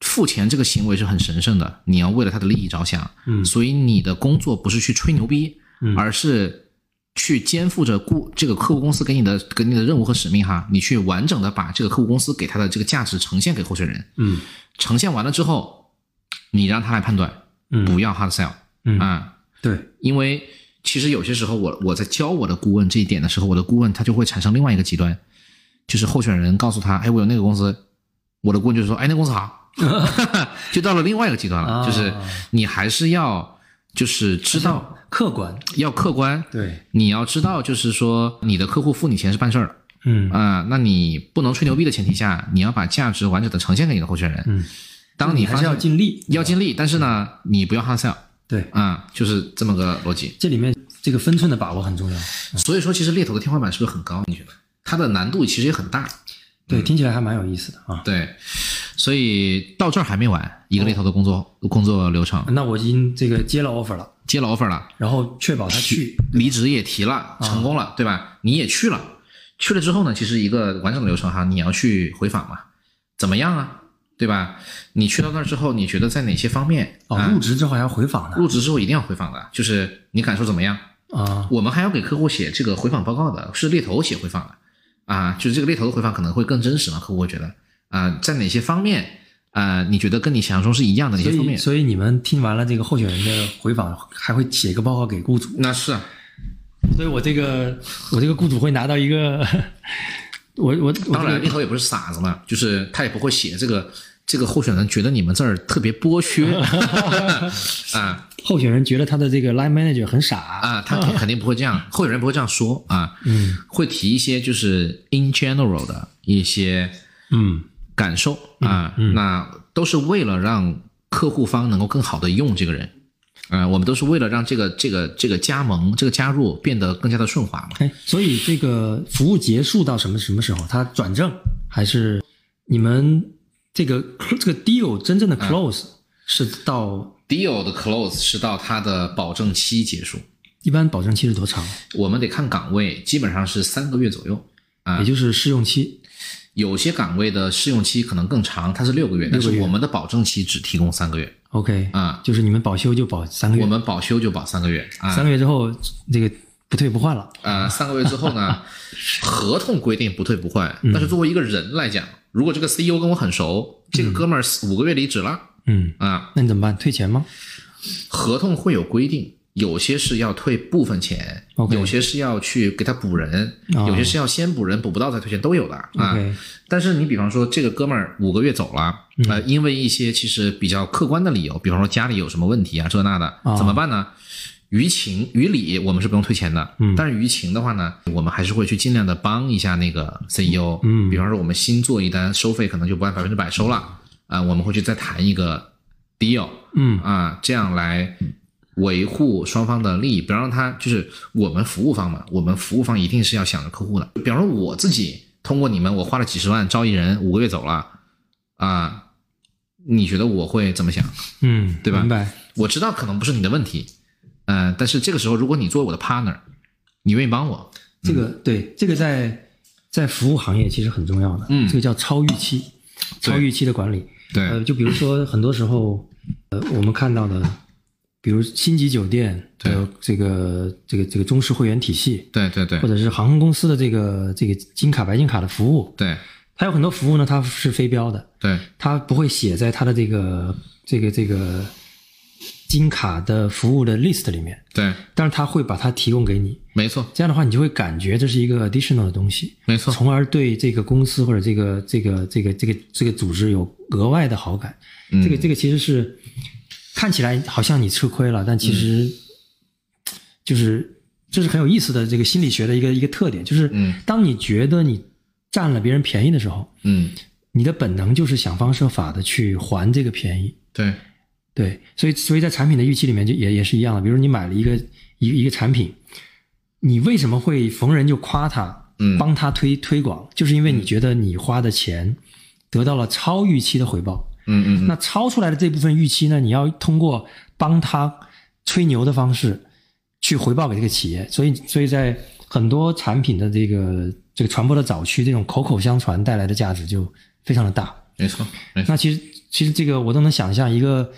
付钱这个行为是很神圣的，你要为了他的利益着想，嗯。所以你的工作不是去吹牛逼，嗯。而是去肩负着顾这个客户公司给你的给你的任务和使命哈，你去完整的把这个客户公司给他的这个价值呈现给候选人，嗯。呈现完了之后，你让他来判断，嗯。不要 hard sell 嗯。啊，对，因为其实有些时候我我在教我的顾问这一点的时候，我的顾问他就会产生另外一个极端，就是候选人告诉他，哎，我有那个公司，我的顾问就说，哎，那个公司好，[laughs] 就到了另外一个极端了，啊。就是你还是要就是知道客观，要客观，对，你要知道就是说你的客户付你钱是办事儿。的。嗯。啊、那你不能吹牛逼的前提下，你要把价值完整的呈现给你的候选人。嗯，还是要当你发现尽力，要尽力，但是呢，你不要 hard sell 对，啊、就是这么个逻辑。这里面这个分寸的把握很重要。所以说，其实猎头的天花板是不是很高？你觉得它的难度其实也很大？对，听起来还蛮有意思的啊。对，所以到这儿还没完，一个猎头的工作、工作流程那我已经这个接了 offer 了，接了 offer 了，然后确保他去，离职也提了，成功了，对吧？你也去了，去了之后呢，其实一个完整的流程哈，你要去回访嘛，怎么样啊？对吧？你去到那儿之后，你觉得在哪些方面哦，啊入职之后还要回访的入职之后一定要回访的，就是你感受怎么样？啊，我们还要给客户写这个回访报告的，是猎头写回访的啊，就是这个猎头的回访可能会更真实嘛，客户会觉得啊，在哪些方面啊，你觉得跟你想象中是一样的哪些方面？所以你们听完了这个候选人的回访，还会写一个报告给雇主，那是啊，所以我这个我这个雇主会拿到一个 [laughs] 我我我当然，猎头也不是傻子嘛，就是他也不会写这个这个候选人觉得你们这儿特别剥削。[laughs] 啊。候选人觉得他的这个 line manager 很傻，啊，他肯肯定不会这样，候选人不会这样说啊，嗯。会提一些就是 in general 的一些嗯。感受啊，那都是为了让客户方能够更好的用这个人。呃，我们都是为了让这个这个这个加盟、这个加入变得更加的顺滑嘛。哎，所以这个服务结束到什么什么时候？他转正还是你们这个 [coughs] 这个 deal 真正的 close 是到 Deal 的 close 是到它的保证期结束，一般保证期是多长？我们得看岗位，基本上是三个月左右。啊也就是试用期。有些岗位的试用期可能更长，它是六个月，但是我们的保证期只提供三个月 OK 啊。就是你们保修就保三个月，我们保修就保三个月啊。三个月之后这个不退不换了。呃，三个月之后呢，[laughs] 合同规定不退不换，嗯但是作为一个人来讲，如果这个 CEO 跟我很熟，这个哥们儿五个月离职了嗯，啊，那你怎么办？退钱吗？合同会有规定，有些是要退部分钱有些是要去给他补人，哦有些是要先补人，补不到再退钱都有的啊。但是你比方说这个哥们儿五个月走了，嗯呃，因为一些其实比较客观的理由，比方说家里有什么问题啊，这那的，哦怎么办呢？于情于理，我们是不用退钱的。嗯但是于情的话呢，我们还是会去尽量的帮一下那个 CEO。嗯比方说我们新做一单，收费可能就不按百分之百收了啊、我们会去再谈一个 deal。嗯啊，这样来维护双方的利益，不要让他就是我们服务方嘛，我们服务方一定是要想着客户的。比方说我自己通过你们，我花了几十万招一人，五个月走了，啊，你觉得我会怎么想？嗯，对吧明白。我知道可能不是你的问题，嗯、但是这个时候如果你作为我的 partner，你愿意帮我，这个对这个在在服务行业其实很重要的，嗯。这个叫超预期，超预期的管理。对。呃，就比如说很多时候，呃，我们看到的，比如星级酒店的这个这个这个中式会员体系，对对对或者是航空公司的这个这个金卡、白金卡的服务，对。它有很多服务呢，它是非标的，对。它不会写在它的这个这个这个金卡的服务的 list 里面，对，但是它会把它提供给你。没错。这样的话，你就会感觉这是一个 additional 的东西，没错，从而对这个公司或者这个这个这个这个这个组织有额外的好感。嗯。这个这个其实是看起来好像你吃亏了，但其实嗯。就是这是很有意思的这个心理学的一个一个特点，就是嗯。当你觉得你占了别人便宜的时候，嗯。你的本能就是想方设法的去还这个便宜。对对，所以所以在产品的预期里面就也也是一样的。比如你买了一个一个一个产品，你为什么会逢人就夸他，嗯帮他推推广，就是因为你觉得你花的钱得到了超预期的回报。嗯嗯那超出来的这部分预期呢，你要通过帮他吹牛的方式去回报给这个企业。所以所以在很多产品的这个这个传播的早期，这种口口相传带来的价值就非常的大。没错没错，那其实其实这个我都能想象，一个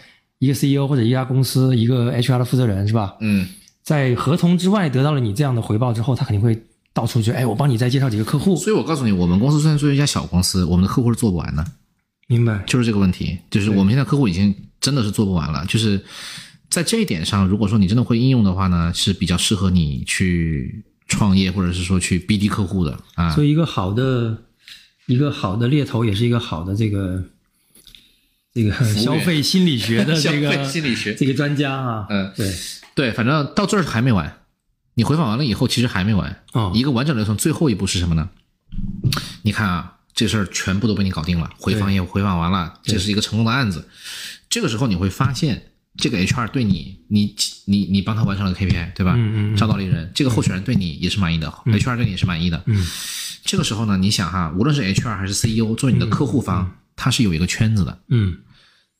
一个 CEO 或者一家公司一个 HR 的负责人是吧，嗯在合同之外得到了你这样的回报之后，他肯定会到处去，哎，我帮你再介绍几个客户，所以我告诉你，我们公司虽然作为一家小公司，我们的客户是做不完的。明白？就是这个问题，就是我们现在客户已经真的是做不完了。就是在这一点上，如果说你真的会应用的话呢，是比较适合你去创业，或者是说去 BD 客户的啊。所以一个好的一个好的猎头也是一个好的这个这个消费心理学的消 [laughs] 这个费心理学。这个专家啊，嗯。对，对，反正到这儿还没完。你回访完了以后，其实还没完。哦。一个完整流程最后一步是什么呢？你看啊，这事儿全部都被你搞定了，回访也回访完了，这是一个成功的案子。这个时候你会发现，这个 HR 对你，你你你帮他完成了 KPI，对吧？嗯嗯嗯。招到了人，这个候选人对你也是满意的、h r 对你也是满意的。嗯，这个时候呢，你想哈，无论是 HR 还是 CEO，作为你的客户方，他是有一个圈子的，嗯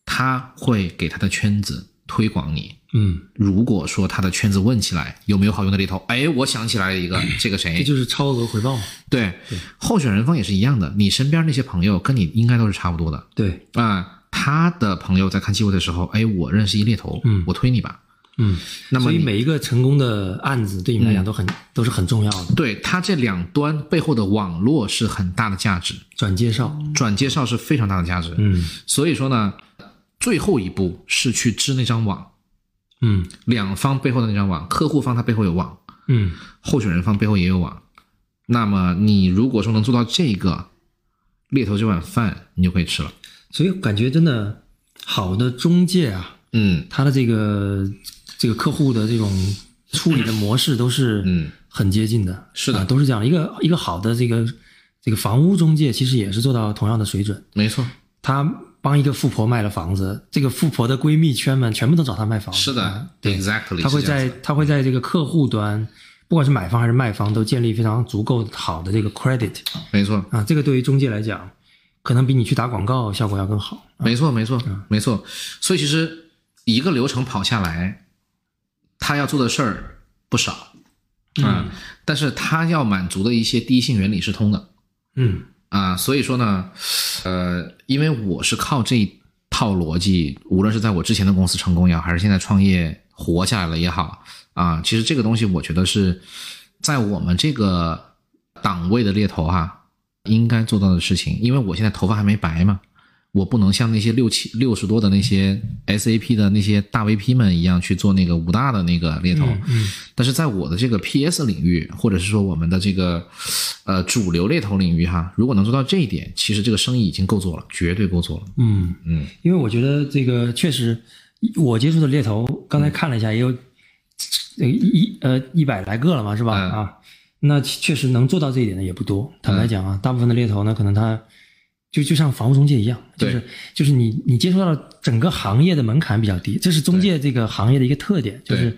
他会给他的圈子推广你。嗯，如果说他的圈子问起来有没有好用的猎头，哎，我想起来了一个，[clears throat] 这个谁？这？就是超额回报嘛，对，候选人方也是一样的，你身边那些朋友跟你应该都是差不多的。对，啊。他的朋友在看机会的时候，哎，我认识一猎头，嗯。我推你吧。嗯，那么所以每一个成功的案子对你们来讲都很、都是很重要的，对他这两端背后的网络是很大的价值，转介绍，转介绍是非常大的价值。嗯。所以说呢，最后一步是去织那张网，嗯。两方背后的那张网，客户方他背后有网，嗯。候选人方背后也有网，那么你如果说能做到这个，猎头这碗饭你就可以吃了。所以感觉真的好的中介啊，嗯。他的这个这个客户的这种处理的模式都是嗯。很接近的，是的。啊都是这样。一个一个好的这个这个房屋中介其实也是做到同样的水准，没错，他帮一个富婆卖了房子，这个富婆的闺蜜圈们全部都找他卖房子，是啊的对，，exactly，他会在他会在这个客户端，不管是买方还是卖方，都建立非常足够好的这个 credit 没错，啊，这个对于中介来讲，可能比你去打广告效果要更好。没错，没错，没错。所以其实一个流程跑下来，他要做的事儿不少啊，但是他要满足的一些第一性原理是通的嗯啊。所以说呢，呃，因为我是靠这一套逻辑，无论是在我之前的公司成功也好，还是现在创业活下来了也好啊，其实这个东西我觉得是在我们这个档位的猎头哈、应该做到的事情，因为我现在头发还没白嘛，我不能像那些六七六十多的那些 SAP 的那些大 VP 们一样去做那个武大的那个猎头，嗯但是在我的这个 PS 领域，或者是说我们的这个呃主流猎头领域哈，如果能做到这一点，其实这个生意已经够做了，绝对够做了。嗯，嗯因为我觉得这个确实，我接触的猎头刚才看了一下，也有这个一呃一百来个了嘛，是吧？嗯啊，那确实能做到这一点的也不多。坦白讲啊，大部分的猎头呢，可能他就就像房屋中介一样，就是就是你你接触到的整个行业的门槛比较低，这是中介这个行业的一个特点，就是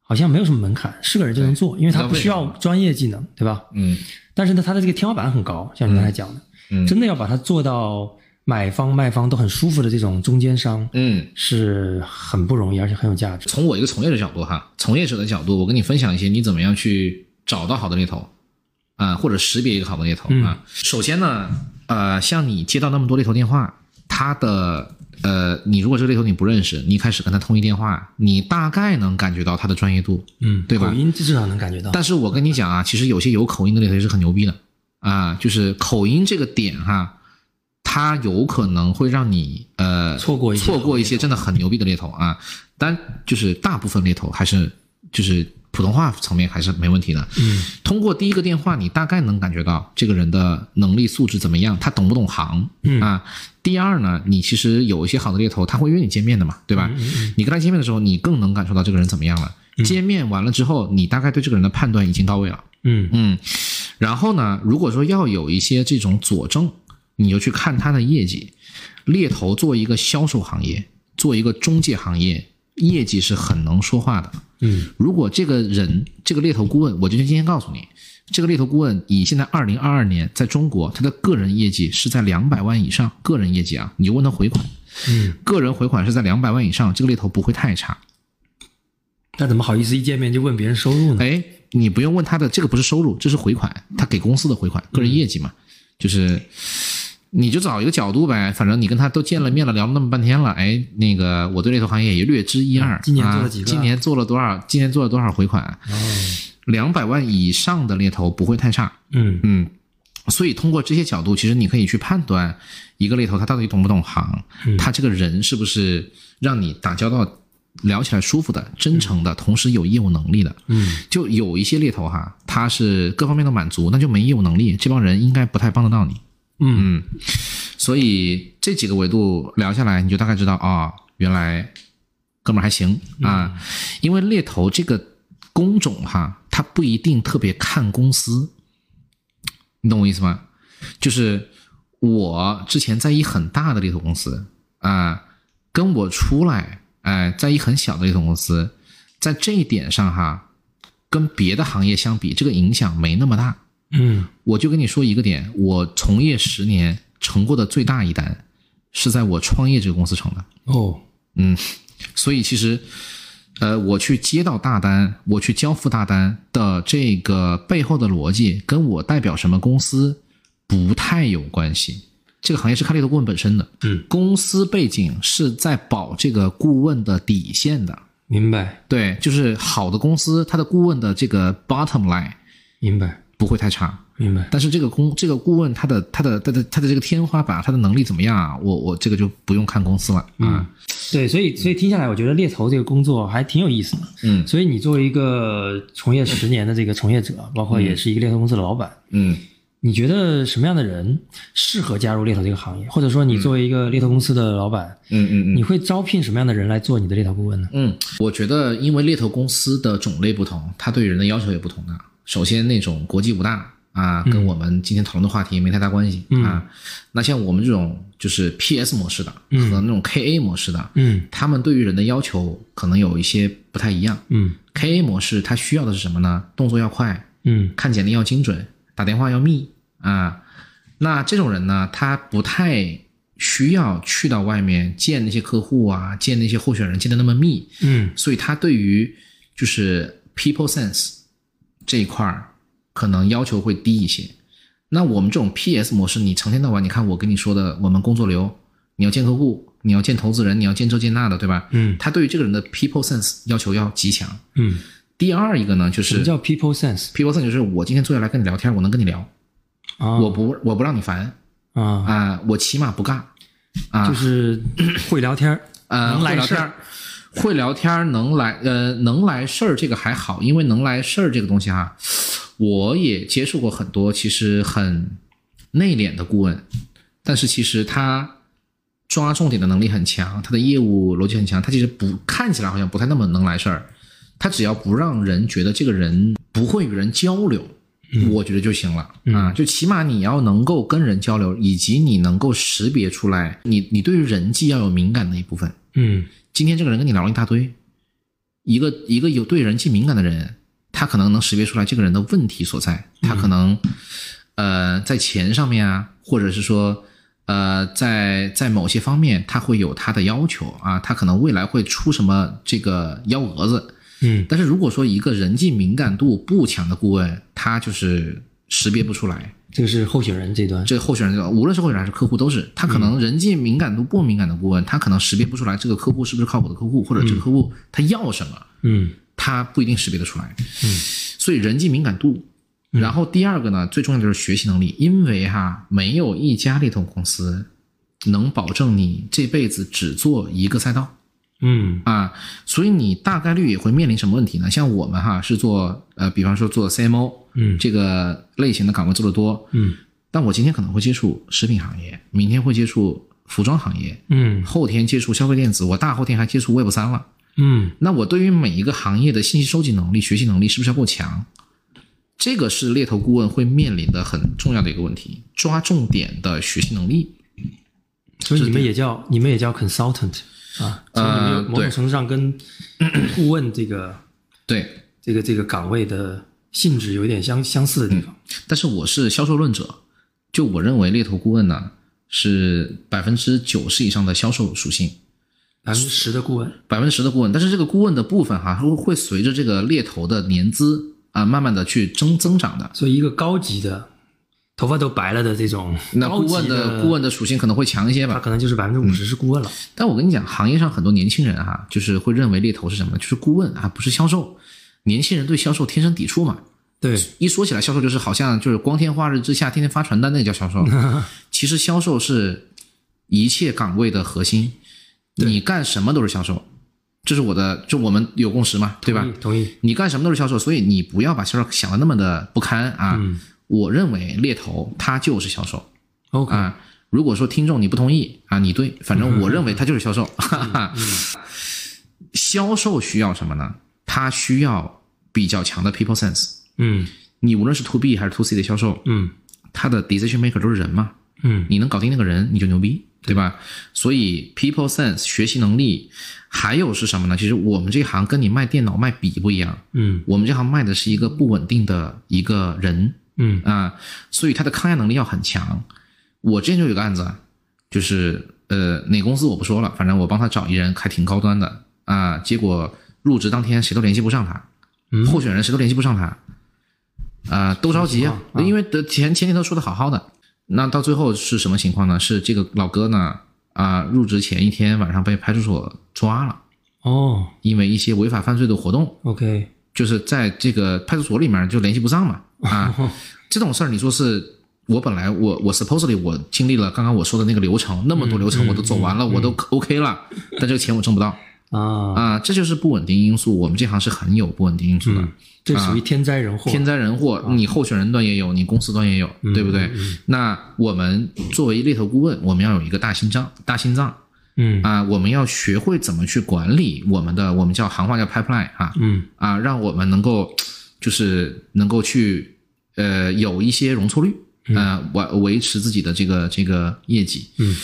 好像没有什么门槛，是个人就能做，因为他不需要专业技能，对吧？嗯但是呢，他的这个天花板很高，像你刚才讲的，嗯真的要把它做到买方卖方都很舒服的这种中间商，嗯，是很不容易，而且很有价值。从我一个从业者角度哈，从业者的角度，我跟你分享一些你怎么样去找到好的猎头啊、或者识别一个好的猎头啊。首先呢，呃，像你接到那么多猎头电话，他的呃，你如果这个猎头你不认识，你一开始跟他通一电话，你大概能感觉到他的专业度，嗯，对吧口音至少能感觉到。但是我跟你讲啊，其实有些有口音的猎头也是很牛逼的啊，就是口音这个点哈，他有可能会让你呃错过错过一些真的很牛逼的猎头啊。但就是大部分猎头还是就是普通话层面还是没问题的。嗯通过第一个电话，你大概能感觉到这个人的能力素质怎么样，他懂不懂行、嗯啊。第二呢，你其实有一些好的猎头，他会约你见面的嘛，对吧？你跟他见面的时候，你更能感受到这个人怎么样了。见面完了之后，你大概对这个人的判断已经到位了。嗯嗯，然后呢，如果说要有一些这种佐证，你就去看他的业绩。猎头做一个销售行业，做一个中介行业，业绩是很能说话的。嗯如果这个人，这个猎头顾问，我就今天告诉你，这个猎头顾问以现在二零二二年在中国，他的个人业绩是在两百万以上，个人业绩啊，你就问他回款，嗯，个人回款是在两百万以上，这个猎头不会太差。那怎么好意思一见面就问别人收入呢？哎，你不用问他的，这个不是收入，这是回款，他给公司的回款，个人业绩嘛，就是你就找一个角度呗，反正你跟他都见了面了，聊了那么半天了，哎，那个我对猎头行业也略知一二，嗯今年做了几个啊今年做了多少？今年做了多少回款？哦，两百万以上的猎头不会太差，嗯嗯。所以通过这些角度，其实你可以去判断一个猎头他到底懂不懂行，嗯他这个人是不是让你打交道聊起来舒服的、真诚的，同时有业务能力的。嗯就有一些猎头哈，他是各方面都满足，那就没业务能力，这帮人应该不太帮得到你。嗯嗯，所以这几个维度聊下来，你就大概知道啊、原来哥们儿还行啊。因为猎头这个工种哈，他不一定特别看公司，你懂我意思吗？就是我之前在一很大的猎头公司啊，跟我出来，哎，在一很小的猎头公司，在这一点上哈，跟别的行业相比，这个影响没那么大。嗯。我就跟你说一个点，我从业十年成过的最大一单，是在我创业这个公司成的。哦。嗯，所以其实，呃，我去接到大单，我去交付大单的这个背后的逻辑，跟我代表什么公司不太有关系。这个行业是看猎头顾问本身的，嗯，公司背景是在保这个顾问的底线的。明白。对，就是好的公司，它的顾问的这个 bottom line 明白不会太差。明白。但是这个公这个顾问他的他的他的他的这个天花板，他的能力怎么样啊？我我这个就不用看公司了啊。对，所以所以听下来，我觉得猎头这个工作还挺有意思的。嗯所以你作为一个从业十年的这个从业者，包括也是一个猎头公司的老板，嗯你觉得什么样的人适合加入猎头这个行业？或者说，你作为一个猎头公司的老板，嗯嗯嗯你会招聘什么样的人来做你的猎头顾问呢？嗯，我觉得因为猎头公司的种类不同，它对人的要求也不同的。首先，那种国际五大啊，跟我们今天讨论的话题没太大关系、啊。那像我们这种就是 PS 模式的和那种 KA 模式的，嗯他们对于人的要求可能有一些不太一样。嗯 KA 模式它需要的是什么呢？动作要快，嗯看简历要精准，打电话要密啊。那这种人呢，他不太需要去到外面见那些客户啊，见那些候选人见的那么密，嗯所以他对于就是 people sense 这一块儿可能要求会低一些。那我们这种 PS 模式，你成天到晚，你看我跟你说的，我们工作流，你要见客户，你要见投资人，你要见这见那的，对吧？嗯。他对于这个人的 people sense 要求要极强。嗯，第二一个呢，就是什么叫 people sense people sense 就是我今天坐下来跟你聊天，我能跟你聊，啊？我不我不让你烦。啊，啊、我起码不尬。啊，就是会聊天儿，呃，能来事儿会聊天能来呃能来事儿，这个还好，因为能来事儿这个东西哈，我也接触过很多其实很内敛的顾问，但是其实他抓重点的能力很强，他的业务逻辑很强，他其实不看起来好像不太那么能来事儿，他只要不让人觉得这个人不会与人交流。我觉得就行了啊，就起码你要能够跟人交流，以及你能够识别出来，你你对于人际要有敏感的一部分。嗯今天这个人跟你聊了一大堆，一个一个有对人际敏感的人，他可能能识别出来这个人的问题所在，他可能、呃在钱上面啊，或者是说呃在在某些方面他会有他的要求啊，他可能未来会出什么这个幺蛾子。嗯但是如果说一个人际敏感度不强的顾问，他就是识别不出来。这个是候选人这端，这个候选人，无论是候选人还是客户，都是他可能人际敏感度不敏感的顾问，他可能识别不出来这个客户是不是靠谱的客户，或者这个客户他要什么，嗯他不一定识别得出来。嗯，所以人际敏感度。然后第二个呢，最重要的就是学习能力，因为哈，没有一家猎头公司能保证你这辈子只做一个赛道。嗯啊，所以你大概率也会面临什么问题呢？像我们哈是做呃，比方说做 CMO，嗯。这个类型的岗位做得多，嗯。但我今天可能会接触食品行业，明天会接触服装行业，嗯。后天接触消费电子，我大后天还接触 Web 三了。嗯。那我对于每一个行业的信息收集能力、学习能力是不是要够强？这个是猎头顾问会面临的很重要的一个问题，抓重点的学习能力。所以你们也叫你们也叫 consultant 啊，所以你们有呃某种程度上跟 [coughs] 顾问这个对，这个这个岗位的性质有一点相相似的地方。但是我是销售论者，就我认为猎头顾问呢是百分之九十以上的销售属性，百分之十的顾问，百分之十的顾问，但是这个顾问的部分哈，会会随着这个猎头的年资啊，慢慢的去增增长的。所以一个高级的头发都白了的这种那顾问的顾问的属性可能会强一些吧，他可能就是百分之五十是顾问了。但我跟你讲，行业上很多年轻人哈，就是会认为猎头是什么？就是顾问啊，不是销售。年轻人对销售天生抵触嘛，对，一说起来销售就是好像就是光天化日之下天天发传单，那个叫销售。[laughs] 其实销售是一切岗位的核心，你干什么都是销售，这是我的，就我们有共识嘛，对吧同？意。你干什么都是销售，所以你不要把销售想的那么的不堪啊。嗯我认为猎头他就是销售 OK，啊。如果说听众你不同意啊，你对，反正我认为他就是销售。哈 [laughs] 哈。[laughs] 销售需要什么呢？他需要比较强的 people sense。嗯你无论是 to B 还是 to C 的销售，嗯他的 decision maker 都是人嘛，嗯你能搞定那个人，你就牛逼，对吧？所以 people sense 学习能力，还有是什么呢？其实我们这行跟你卖电脑卖笔不一样，嗯我们这行卖的是一个不稳定的一个人嗯啊，所以他的抗压能力要很强。我之前就有个案子啊，就是呃哪公司我不说了，反正我帮他找一人还挺高端的啊，结果入职当天谁都联系不上他，嗯。候选人谁都联系不上他，啊、都着急啊。因为的前前提都说的好好的，那到最后是什么情况呢？是这个老哥呢啊、入职前一天晚上被派出所抓了，哦。因为一些违法犯罪的活动。OK 就是在这个派出所里面就联系不上嘛。啊，这种事儿你说是我本来我我 supposedly 我经历了刚刚我说的那个流程，那么多流程我都走完了，我都 OK 了，但这个钱我挣不到啊，啊，这就是不稳定因素。我们这行是很有不稳定因素的。这属于天灾人祸，天灾人祸，你候选人端也有，你公司端也有，对不对？那我们作为猎头顾问，我们要有一个大心脏，大心脏，嗯啊，我们要学会怎么去管理我们的，我们叫行话叫 pipeline 啊，嗯啊，让我们能够就是能够去呃有一些容错率，呃维维持自己的这个这个业绩，嗯，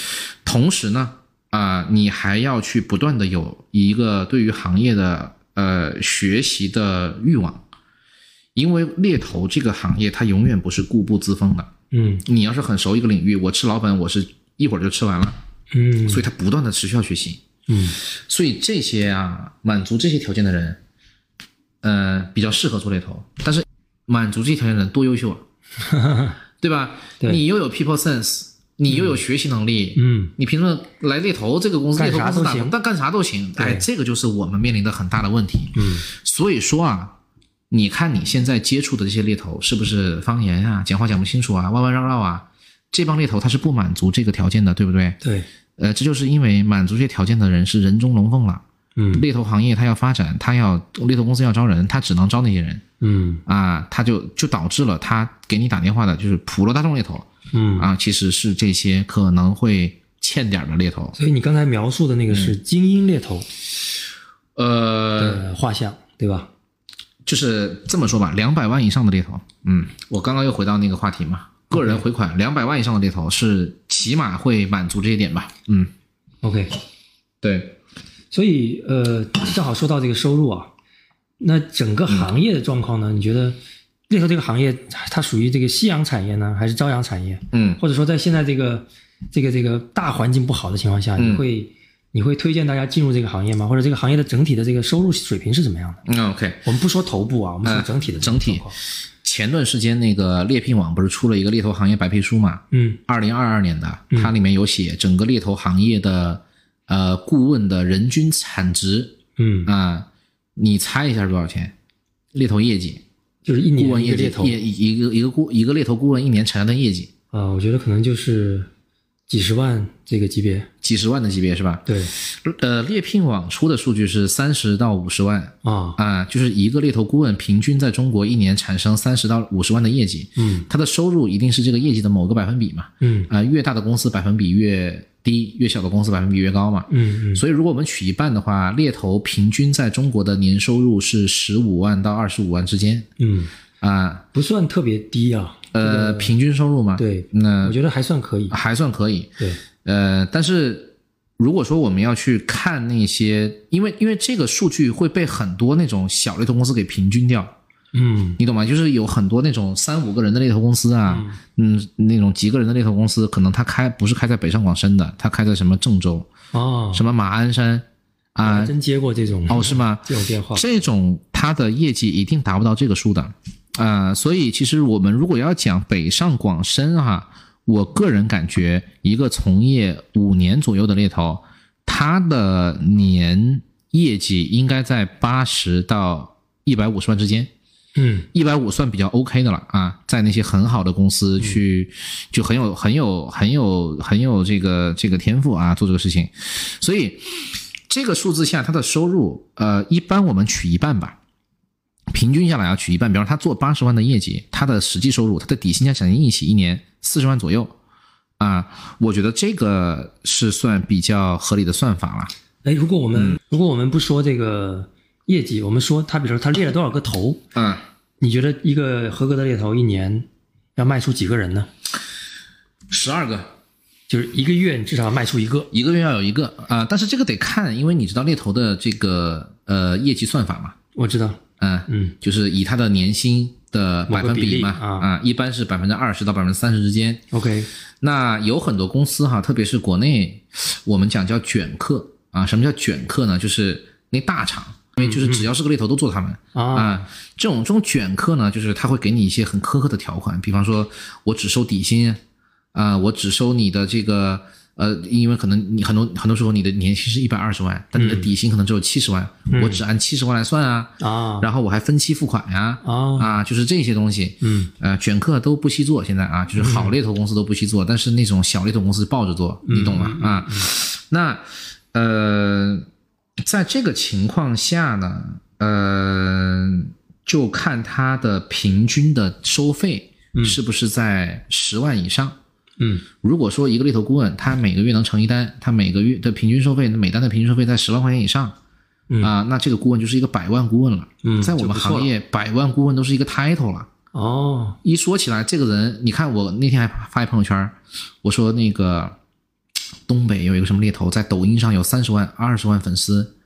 同时呢，啊，你还要去不断的有一个对于行业的呃学习的欲望。因为猎头这个行业，它永远不是固步自封的。嗯你要是很熟一个领域，我吃老本，我是一会儿就吃完了，嗯所以它不断的持续要学习。嗯所以这些啊，满足这些条件的人，呃，比较适合做猎头。但是满足这些条件的人多优秀啊，[laughs] 对吧？对你又有 people sense，你又有学习能力，嗯你凭什么来猎头这个公司？猎头公司啥都行打工但干啥都行。哎，这个就是我们面临的很大的问题。嗯所以说啊，你看你现在接触的这些猎头是不是方言啊，讲话讲不清楚啊，弯弯绕绕啊？这帮猎头他是不满足这个条件的，对不对？对，呃，这就是因为满足这些条件的人是人中龙凤了。嗯猎头行业它要发展，它要猎头公司要招人，它只能招那些人嗯啊，他就就导致了他给你打电话的就是普罗大众猎头嗯，啊，其实是这些可能会欠点的猎头。所以你刚才描述的那个嗯。是精英猎头呃，画像，对吧？就是这么说吧，两百万以上的猎头，嗯，我刚刚又回到那个话题嘛，个人回款两百万以上的猎头是起码会满足这一点吧，嗯，OK，对，所以呃，正好说到这个收入啊，那整个行业的状况呢？你觉得猎头这个行业它属于这个夕阳产业呢，还是朝阳产业？嗯，或者说在现在这个这个这个大环境不好的情况下，嗯你会你会推荐大家进入这个行业吗？或者这个行业的整体的这个收入水平是怎么样的？嗯，OK，我们不说头部啊，我们说嗯整体的这个整体前段时间那个猎聘网不是出了一个猎头行业白皮书嘛？嗯二零二二年的，它里面有写整个猎头行业的呃顾问的人均产值嗯，啊、你猜一下是多少钱？猎头业绩，就是一年一个猎头一一个一个顾一个猎头顾问一年产生的业绩啊，我觉得可能就是几十万这个级别。几十万的级别是吧？对呃，猎聘网出的数据是三十到五十万啊，啊、就是一个猎头顾问平均在中国一年产生三十到五十万的业绩，嗯他的收入一定是这个业绩的某个百分比嘛？嗯啊、越大的公司百分比越低，越小的公司百分比越高嘛。嗯嗯所以如果我们取一半的话，猎头平均在中国的年收入是十五万到二十五万之间嗯，啊、不算特别低啊。呃，平均收入嘛，对，那我觉得还算可以。还算可以。对，呃，但是如果说我们要去看那些，因为因为这个数据会被很多那种小猎头公司给平均掉，嗯你懂吗？就是有很多那种三五个人的猎头公司啊，嗯，那种几个人的猎头公司，可能他开不是开在北上广深的，他开在什么郑州、哦，什么马鞍山啊还，真接过这种哦，是吗？[laughs] 这种电话。这种他的业绩一定达不到这个数的，啊、所以其实我们如果要讲北上广深哈、我个人感觉一个从业五年左右的猎头，他的年业绩应该在八十到一百五十万之间。嗯。一百五算比较 OK 的了啊，在那些很好的公司去，就很有很有很有很有这个这个天赋啊，做这个事情，所以这个数字下他的收入，呃，一般我们取一半吧，平均下来要取一半，比方说他做八十万的业绩，他的实际收入，他的底薪加奖金一起一年四十万左右。啊，我觉得这个是算比较合理的算法了。哎，如果我嗯。们、如果我们不说这个业绩，我们说他，比如说他猎了多少个头，嗯，你觉得一个合格的猎头一年要卖出几个人呢？十二个。就是一个月你至少要卖出一个。一个月要有一个。啊、但是这个得看，因为你知道猎头的这个呃业绩算法嘛，我知道，嗯、嗯。就是以他的年薪的百分比比嘛，啊、一般是百分之二十到百分之三十之间。，OK，那有很多公司哈，特别是国内，我们讲叫卷客。啊，什么叫卷客呢？就是那大厂，因为就是只要是个猎头都做他们。啊，啊，这种这种卷客呢，就是他会给你一些很苛刻的条款，比方说我只收底薪，啊、我只收你的这个呃，因为可能你很多很多时候你的年薪是一百二十万，但你的底薪可能只有七十万，我只按七十万来算啊，啊。然后我还分期付款呀、啊。啊，就是这些东西，嗯。呃，卷客都不惜做，现在啊，就是好猎头公司都不惜做，但是那种小猎头公司抱着做，你懂吗？啊，那呃，在这个情况下呢，呃，就看他的平均的收费是不是在十万以上。嗯如果说一个猎头顾问他每个月能成一单，他每个月的平均收费，每单的平均收费在十万块钱以上，嗯啊，那这个顾问就是一个百万顾问了。嗯，在我们行业，百万顾问都是一个 title 了。哦，一说起来，这个人，你看我那天还发一朋友圈，我说那个东北有一个什么猎头，在抖音上有三十万、二十万粉丝，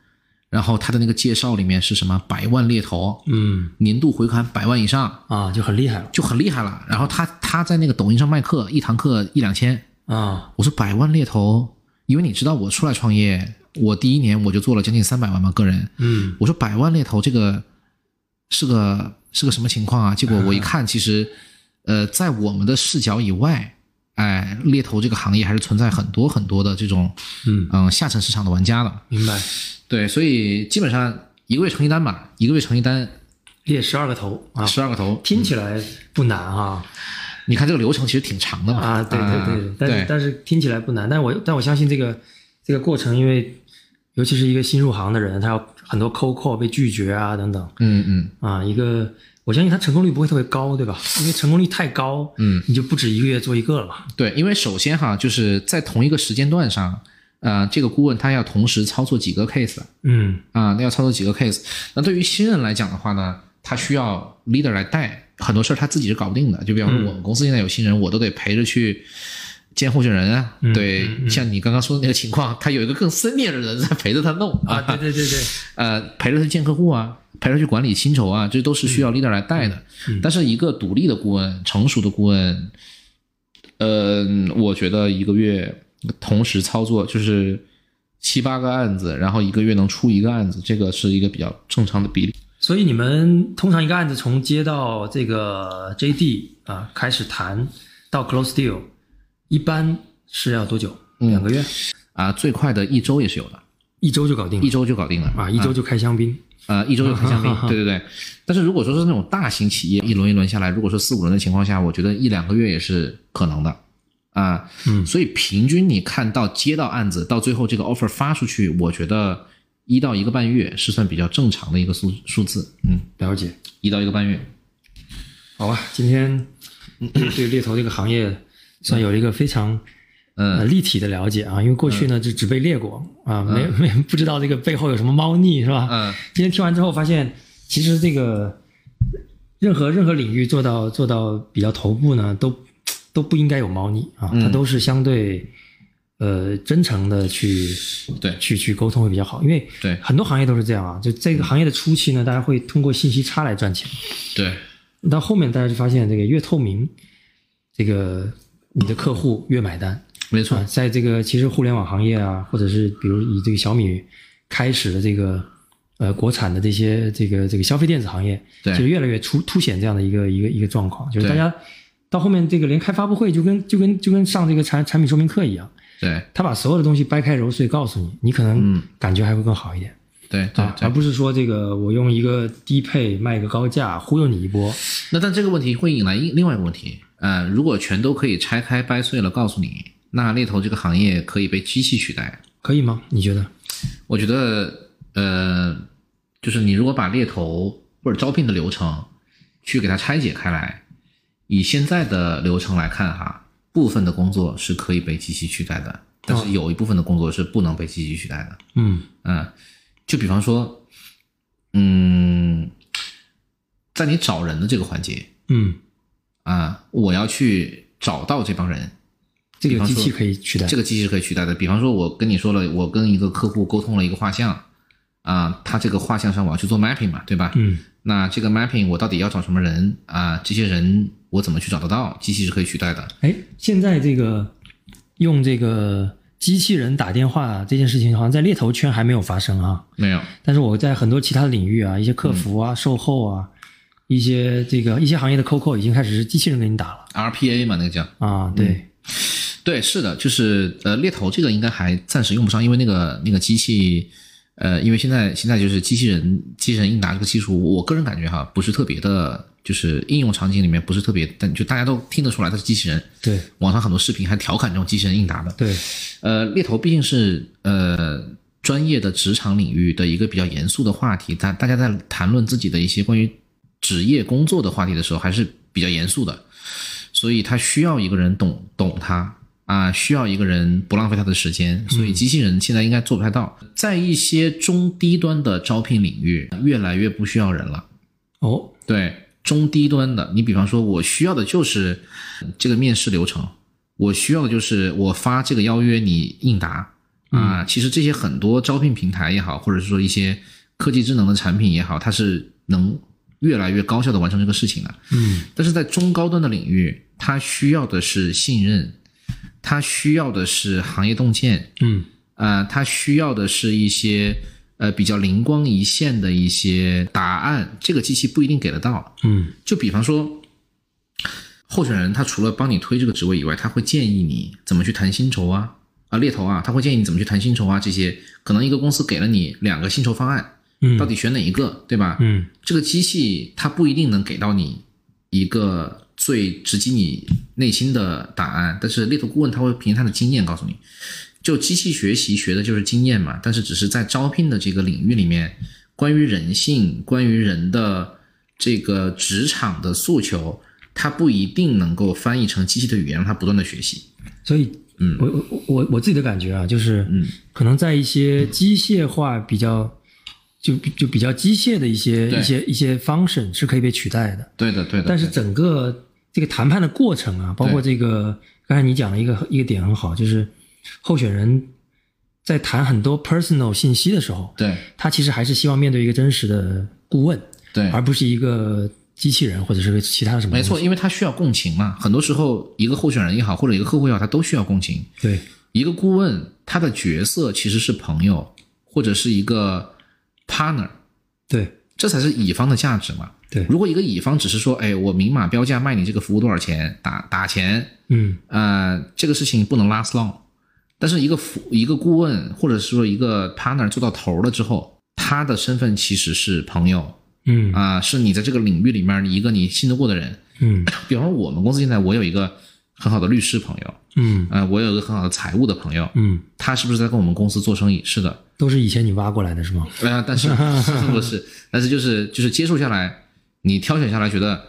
然后他的那个介绍里面是什么百万猎头，嗯。年度回款百万以上，啊，就很厉害了。就很厉害了。然后他他在那个抖音上卖课，一堂课一两千，啊，我说百万猎头，因为你知道我出来创业，我第一年我就做了将近三百万嘛个人，嗯。我说百万猎头这个是个是个什么情况啊？结果我一看，其实呃，在我们的视角以外，哎，猎头这个行业还是存在很多很多的这种嗯，嗯下沉市场的玩家的。明白，对，所以基本上一个月成一单吧，一个月成一单，列十二个头。啊，十二个头。听起来不难啊。你看这个流程其实挺长的嘛。啊，对对对，但是对。但是听起来不难，但我但我相信这个这个过程，因为尤其是一个新入行的人，他要很多 cold call 被拒绝啊等等。嗯嗯。啊，一个我相信他成功率不会特别高，对吧？因为成功率太高，嗯，你就不止一个月做一个了嘛。对，因为首先哈，就是在同一个时间段上，呃，这个顾问他要同时操作几个 case 嗯啊，那要操作几个 case。那对于新人来讲的话呢，他需要 leader 来带，很多事儿他自己是搞不定的。就比方说我们公司现在有新人，我都得陪着去见候选人啊。对，像你刚刚说的那个情况，他有一个更 senior 的人在陪着他弄啊，对对对对，[laughs] 呃，陪着他见客户啊，陪着去管理薪酬啊，这都是需要 leader 来带的。但是一个独立的顾问，成熟的顾问，呃，我觉得一个月同时操作就是七八个案子，然后一个月能出一个案子，这个是一个比较正常的比例。所以你们通常一个案子从接到这个 JD 啊开始谈到 close deal，一般是要多久？两个月，啊，最快的一周也是有的，一周就搞定了。一周就搞定了。啊，一周就开香槟。呃，一周就开香槟，[laughs] 对对对。但是如果说是那种大型企业，一轮一轮下来，如果说四五轮的情况下，我觉得一两个月也是可能的，啊，嗯。所以平均你看到接到案子到最后这个 offer 发出去，我觉得一到一个半月是算比较正常的一个数数字，嗯，了解，一到一个半月，好吧，今天 [coughs] 对猎头这个行业算有了一个非常呃立体的了解啊，因为过去呢就只被列过啊，没 [laughs] 没不知道这个背后有什么猫腻是吧？嗯。今天听完之后发现，其实这个任何任何领域做到做到比较头部呢，都都不应该有猫腻啊，它都是相对呃真诚的去对。去去沟通会比较好，因为对。很多行业都是这样啊，就这个行业的初期呢，大家会通过信息差来赚钱，对，到后面大家就发现这个越透明，这个你的客户越买单。没错。啊，，在这个其实互联网行业啊，或者是比如以这个小米开始的这个呃国产的这些这个这个消费电子行业，对。就是越来越出凸显这样的一个一个一个状况，就是大家到后面这个连开发布会就跟就跟就跟上这个产产品说明课一样，对。他把所有的东西掰开揉碎告诉你，你可能感觉还会更好一点。对对啊，对。而。不是说这个我用一个低配卖一个高价忽悠你一波，那但这个问题会引来一另外一个问题，呃，如果全都可以拆开掰碎了告诉你，那猎头这个行业可以被机器取代。可以吗？你觉得？我觉得，呃，就是你如果把猎头或者招聘的流程去给它拆解开来，以现在的流程来看哈，部分的工作是可以被机器取代的，但是有一部分的工作是不能被机器取代的。嗯嗯，就比方说，嗯，在你找人的这个环节嗯，啊，我要去找到这帮人，这个机器可以取代。这个机器是可以取代的。比方说，我跟你说了，我跟一个客户沟通了一个画像，啊，他这个画像上我要去做 mapping 嘛，对吧？嗯那这个 mapping 我到底要找什么人啊？这些人我怎么去找得到？机器是可以取代的。哎，现在这个用这个机器人打电话这件事情，好像在猎头圈还没有发生啊。没有，但是我在很多其他的领域啊，一些客服啊、售后啊，一些这个一些行业的 COCO 已经开始是机器人给你打了 RPA 嘛，那个叫。啊。对，对，是的，就是呃，猎头这个应该还暂时用不上，因为那个那个机器，呃，因为现在现在就是机器人机器人应答这个技术，我个人感觉哈，不是特别的，就是应用场景里面不是特别，但就大家都听得出来它是机器人。对网上很多视频还调侃这种机器人应答的。对，呃，猎头毕竟是呃专业的职场领域的一个比较严肃的话题，大大家在谈论自己的一些关于职业工作的话题的时候，还是比较严肃的，所以他需要一个人懂懂他啊，需要一个人不浪费他的时间，所以机器人现在应该做不太到，在一些中低端的招聘领域，越来越不需要人了。哦，对中低端的，你比方说，我需要的就是这个面试流程，我需要的就是我发这个邀约你应答啊。其实这些很多招聘平台也好，或者是说一些科技智能的产品也好，它是能越来越高效的完成这个事情了。嗯但是在中高端的领域，它需要的是信任，它需要的是行业洞见，嗯呃，它需要的是一些呃比较灵光一现的一些答案，这个机器不一定给得到。嗯就比方说，候选人他除了帮你推这个职位以外，他会建议你怎么去谈薪酬啊啊猎头啊，他会建议你怎么去谈薪酬啊这些。可能一个公司给了你两个薪酬方案，嗯，到底选哪一个，对吧？嗯。这个机器它不一定能给到你一个最直击你内心的答案，但是猎头顾问他会凭他的经验告诉你，就机器学习学的就是经验嘛，但是只是在招聘的这个领域里面，关于人性、关于人的这个职场的诉求，它不一定能够翻译成机器的语言，让它不断的学习。所以，嗯。我我我我自己的感觉啊，就是，嗯，可能在一些机械化比较，就就比较机械的一些一些一些 function 是可以被取代的，对的，对的。但是整个这个谈判的过程啊，包括这个刚才你讲了一个一个点很好，就是候选人在谈很多 personal 信息的时候，对他其实还是希望面对一个真实的顾问，对，而不是一个机器人或者是个其他的什么。没错，，因为他需要共情嘛。很多时候，一个候选人也好，或者一个客户也好，他都需要共情。对，一个顾问，他的角色其实是朋友，或者是一个 partner，对，这才是乙方的价值嘛。对。如果一个乙方只是说，哎，我明码标价卖你这个服务多少钱，打打钱，嗯。呃，这个事情不能 last long。但是一个服一个顾问，或者是说一个 partner 做到头了之后，他的身份其实是朋友。嗯。啊、是你在这个领域里面一个你信得过的人。嗯。[coughs] 比方说我们公司现在我有一个很好的律师朋友，嗯。呃，我有一个很好的财务的朋友，嗯，他是不是在跟我们公司做生意？是的，都是以前你挖过来的是吗？啊，[laughs] 但是 [laughs] 不是，但是就是就是接触下来，你挑选下来觉得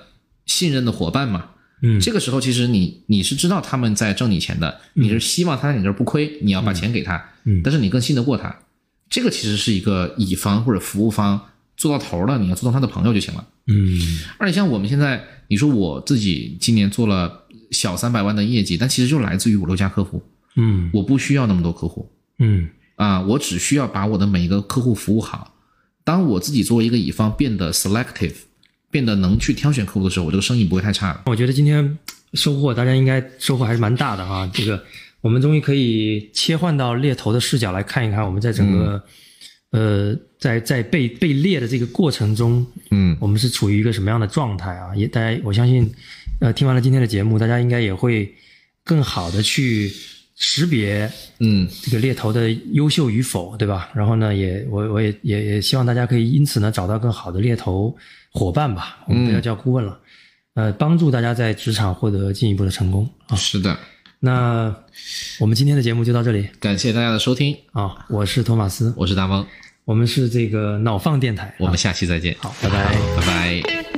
信任的伙伴嘛，嗯。这个时候其实你你是知道他们在挣你钱的，你是希望他在你这儿不亏，你要把钱给他，嗯。但是你更信得过他，这个其实是一个乙方或者服务方做到头了，你要做到他的朋友就行了。嗯。而且像我们现在，你说我自己今年做了小三百万的业绩，但其实就来自于五六家客户，嗯我不需要那么多客户嗯啊，我只需要把我的每一个客户服务好。当我自己作为一个乙方变得 selective，变得能去挑选客户的时候，我这个生意不会太差的。我觉得今天收获大家应该收获还是蛮大的哈。这个我们终于可以切换到猎头的视角来看一看，我们在整个、呃在在被被猎的这个过程中，嗯，我们是处于一个什么样的状态啊？也大家我相信，呃，听完了今天的节目，大家应该也会更好的去识别嗯。这个猎头的优秀与否，对吧？然后呢，也我我也也也希望大家可以因此呢找到更好的猎头伙伴吧，我们不要叫顾问了，呃，帮助大家在职场获得进一步的成功啊。是的，那我们今天的节目就到这里。感谢大家的收听，啊，我是托马斯，我是大猫，我们是这个脑放电台，我们啊下期再见，好，拜拜。拜拜。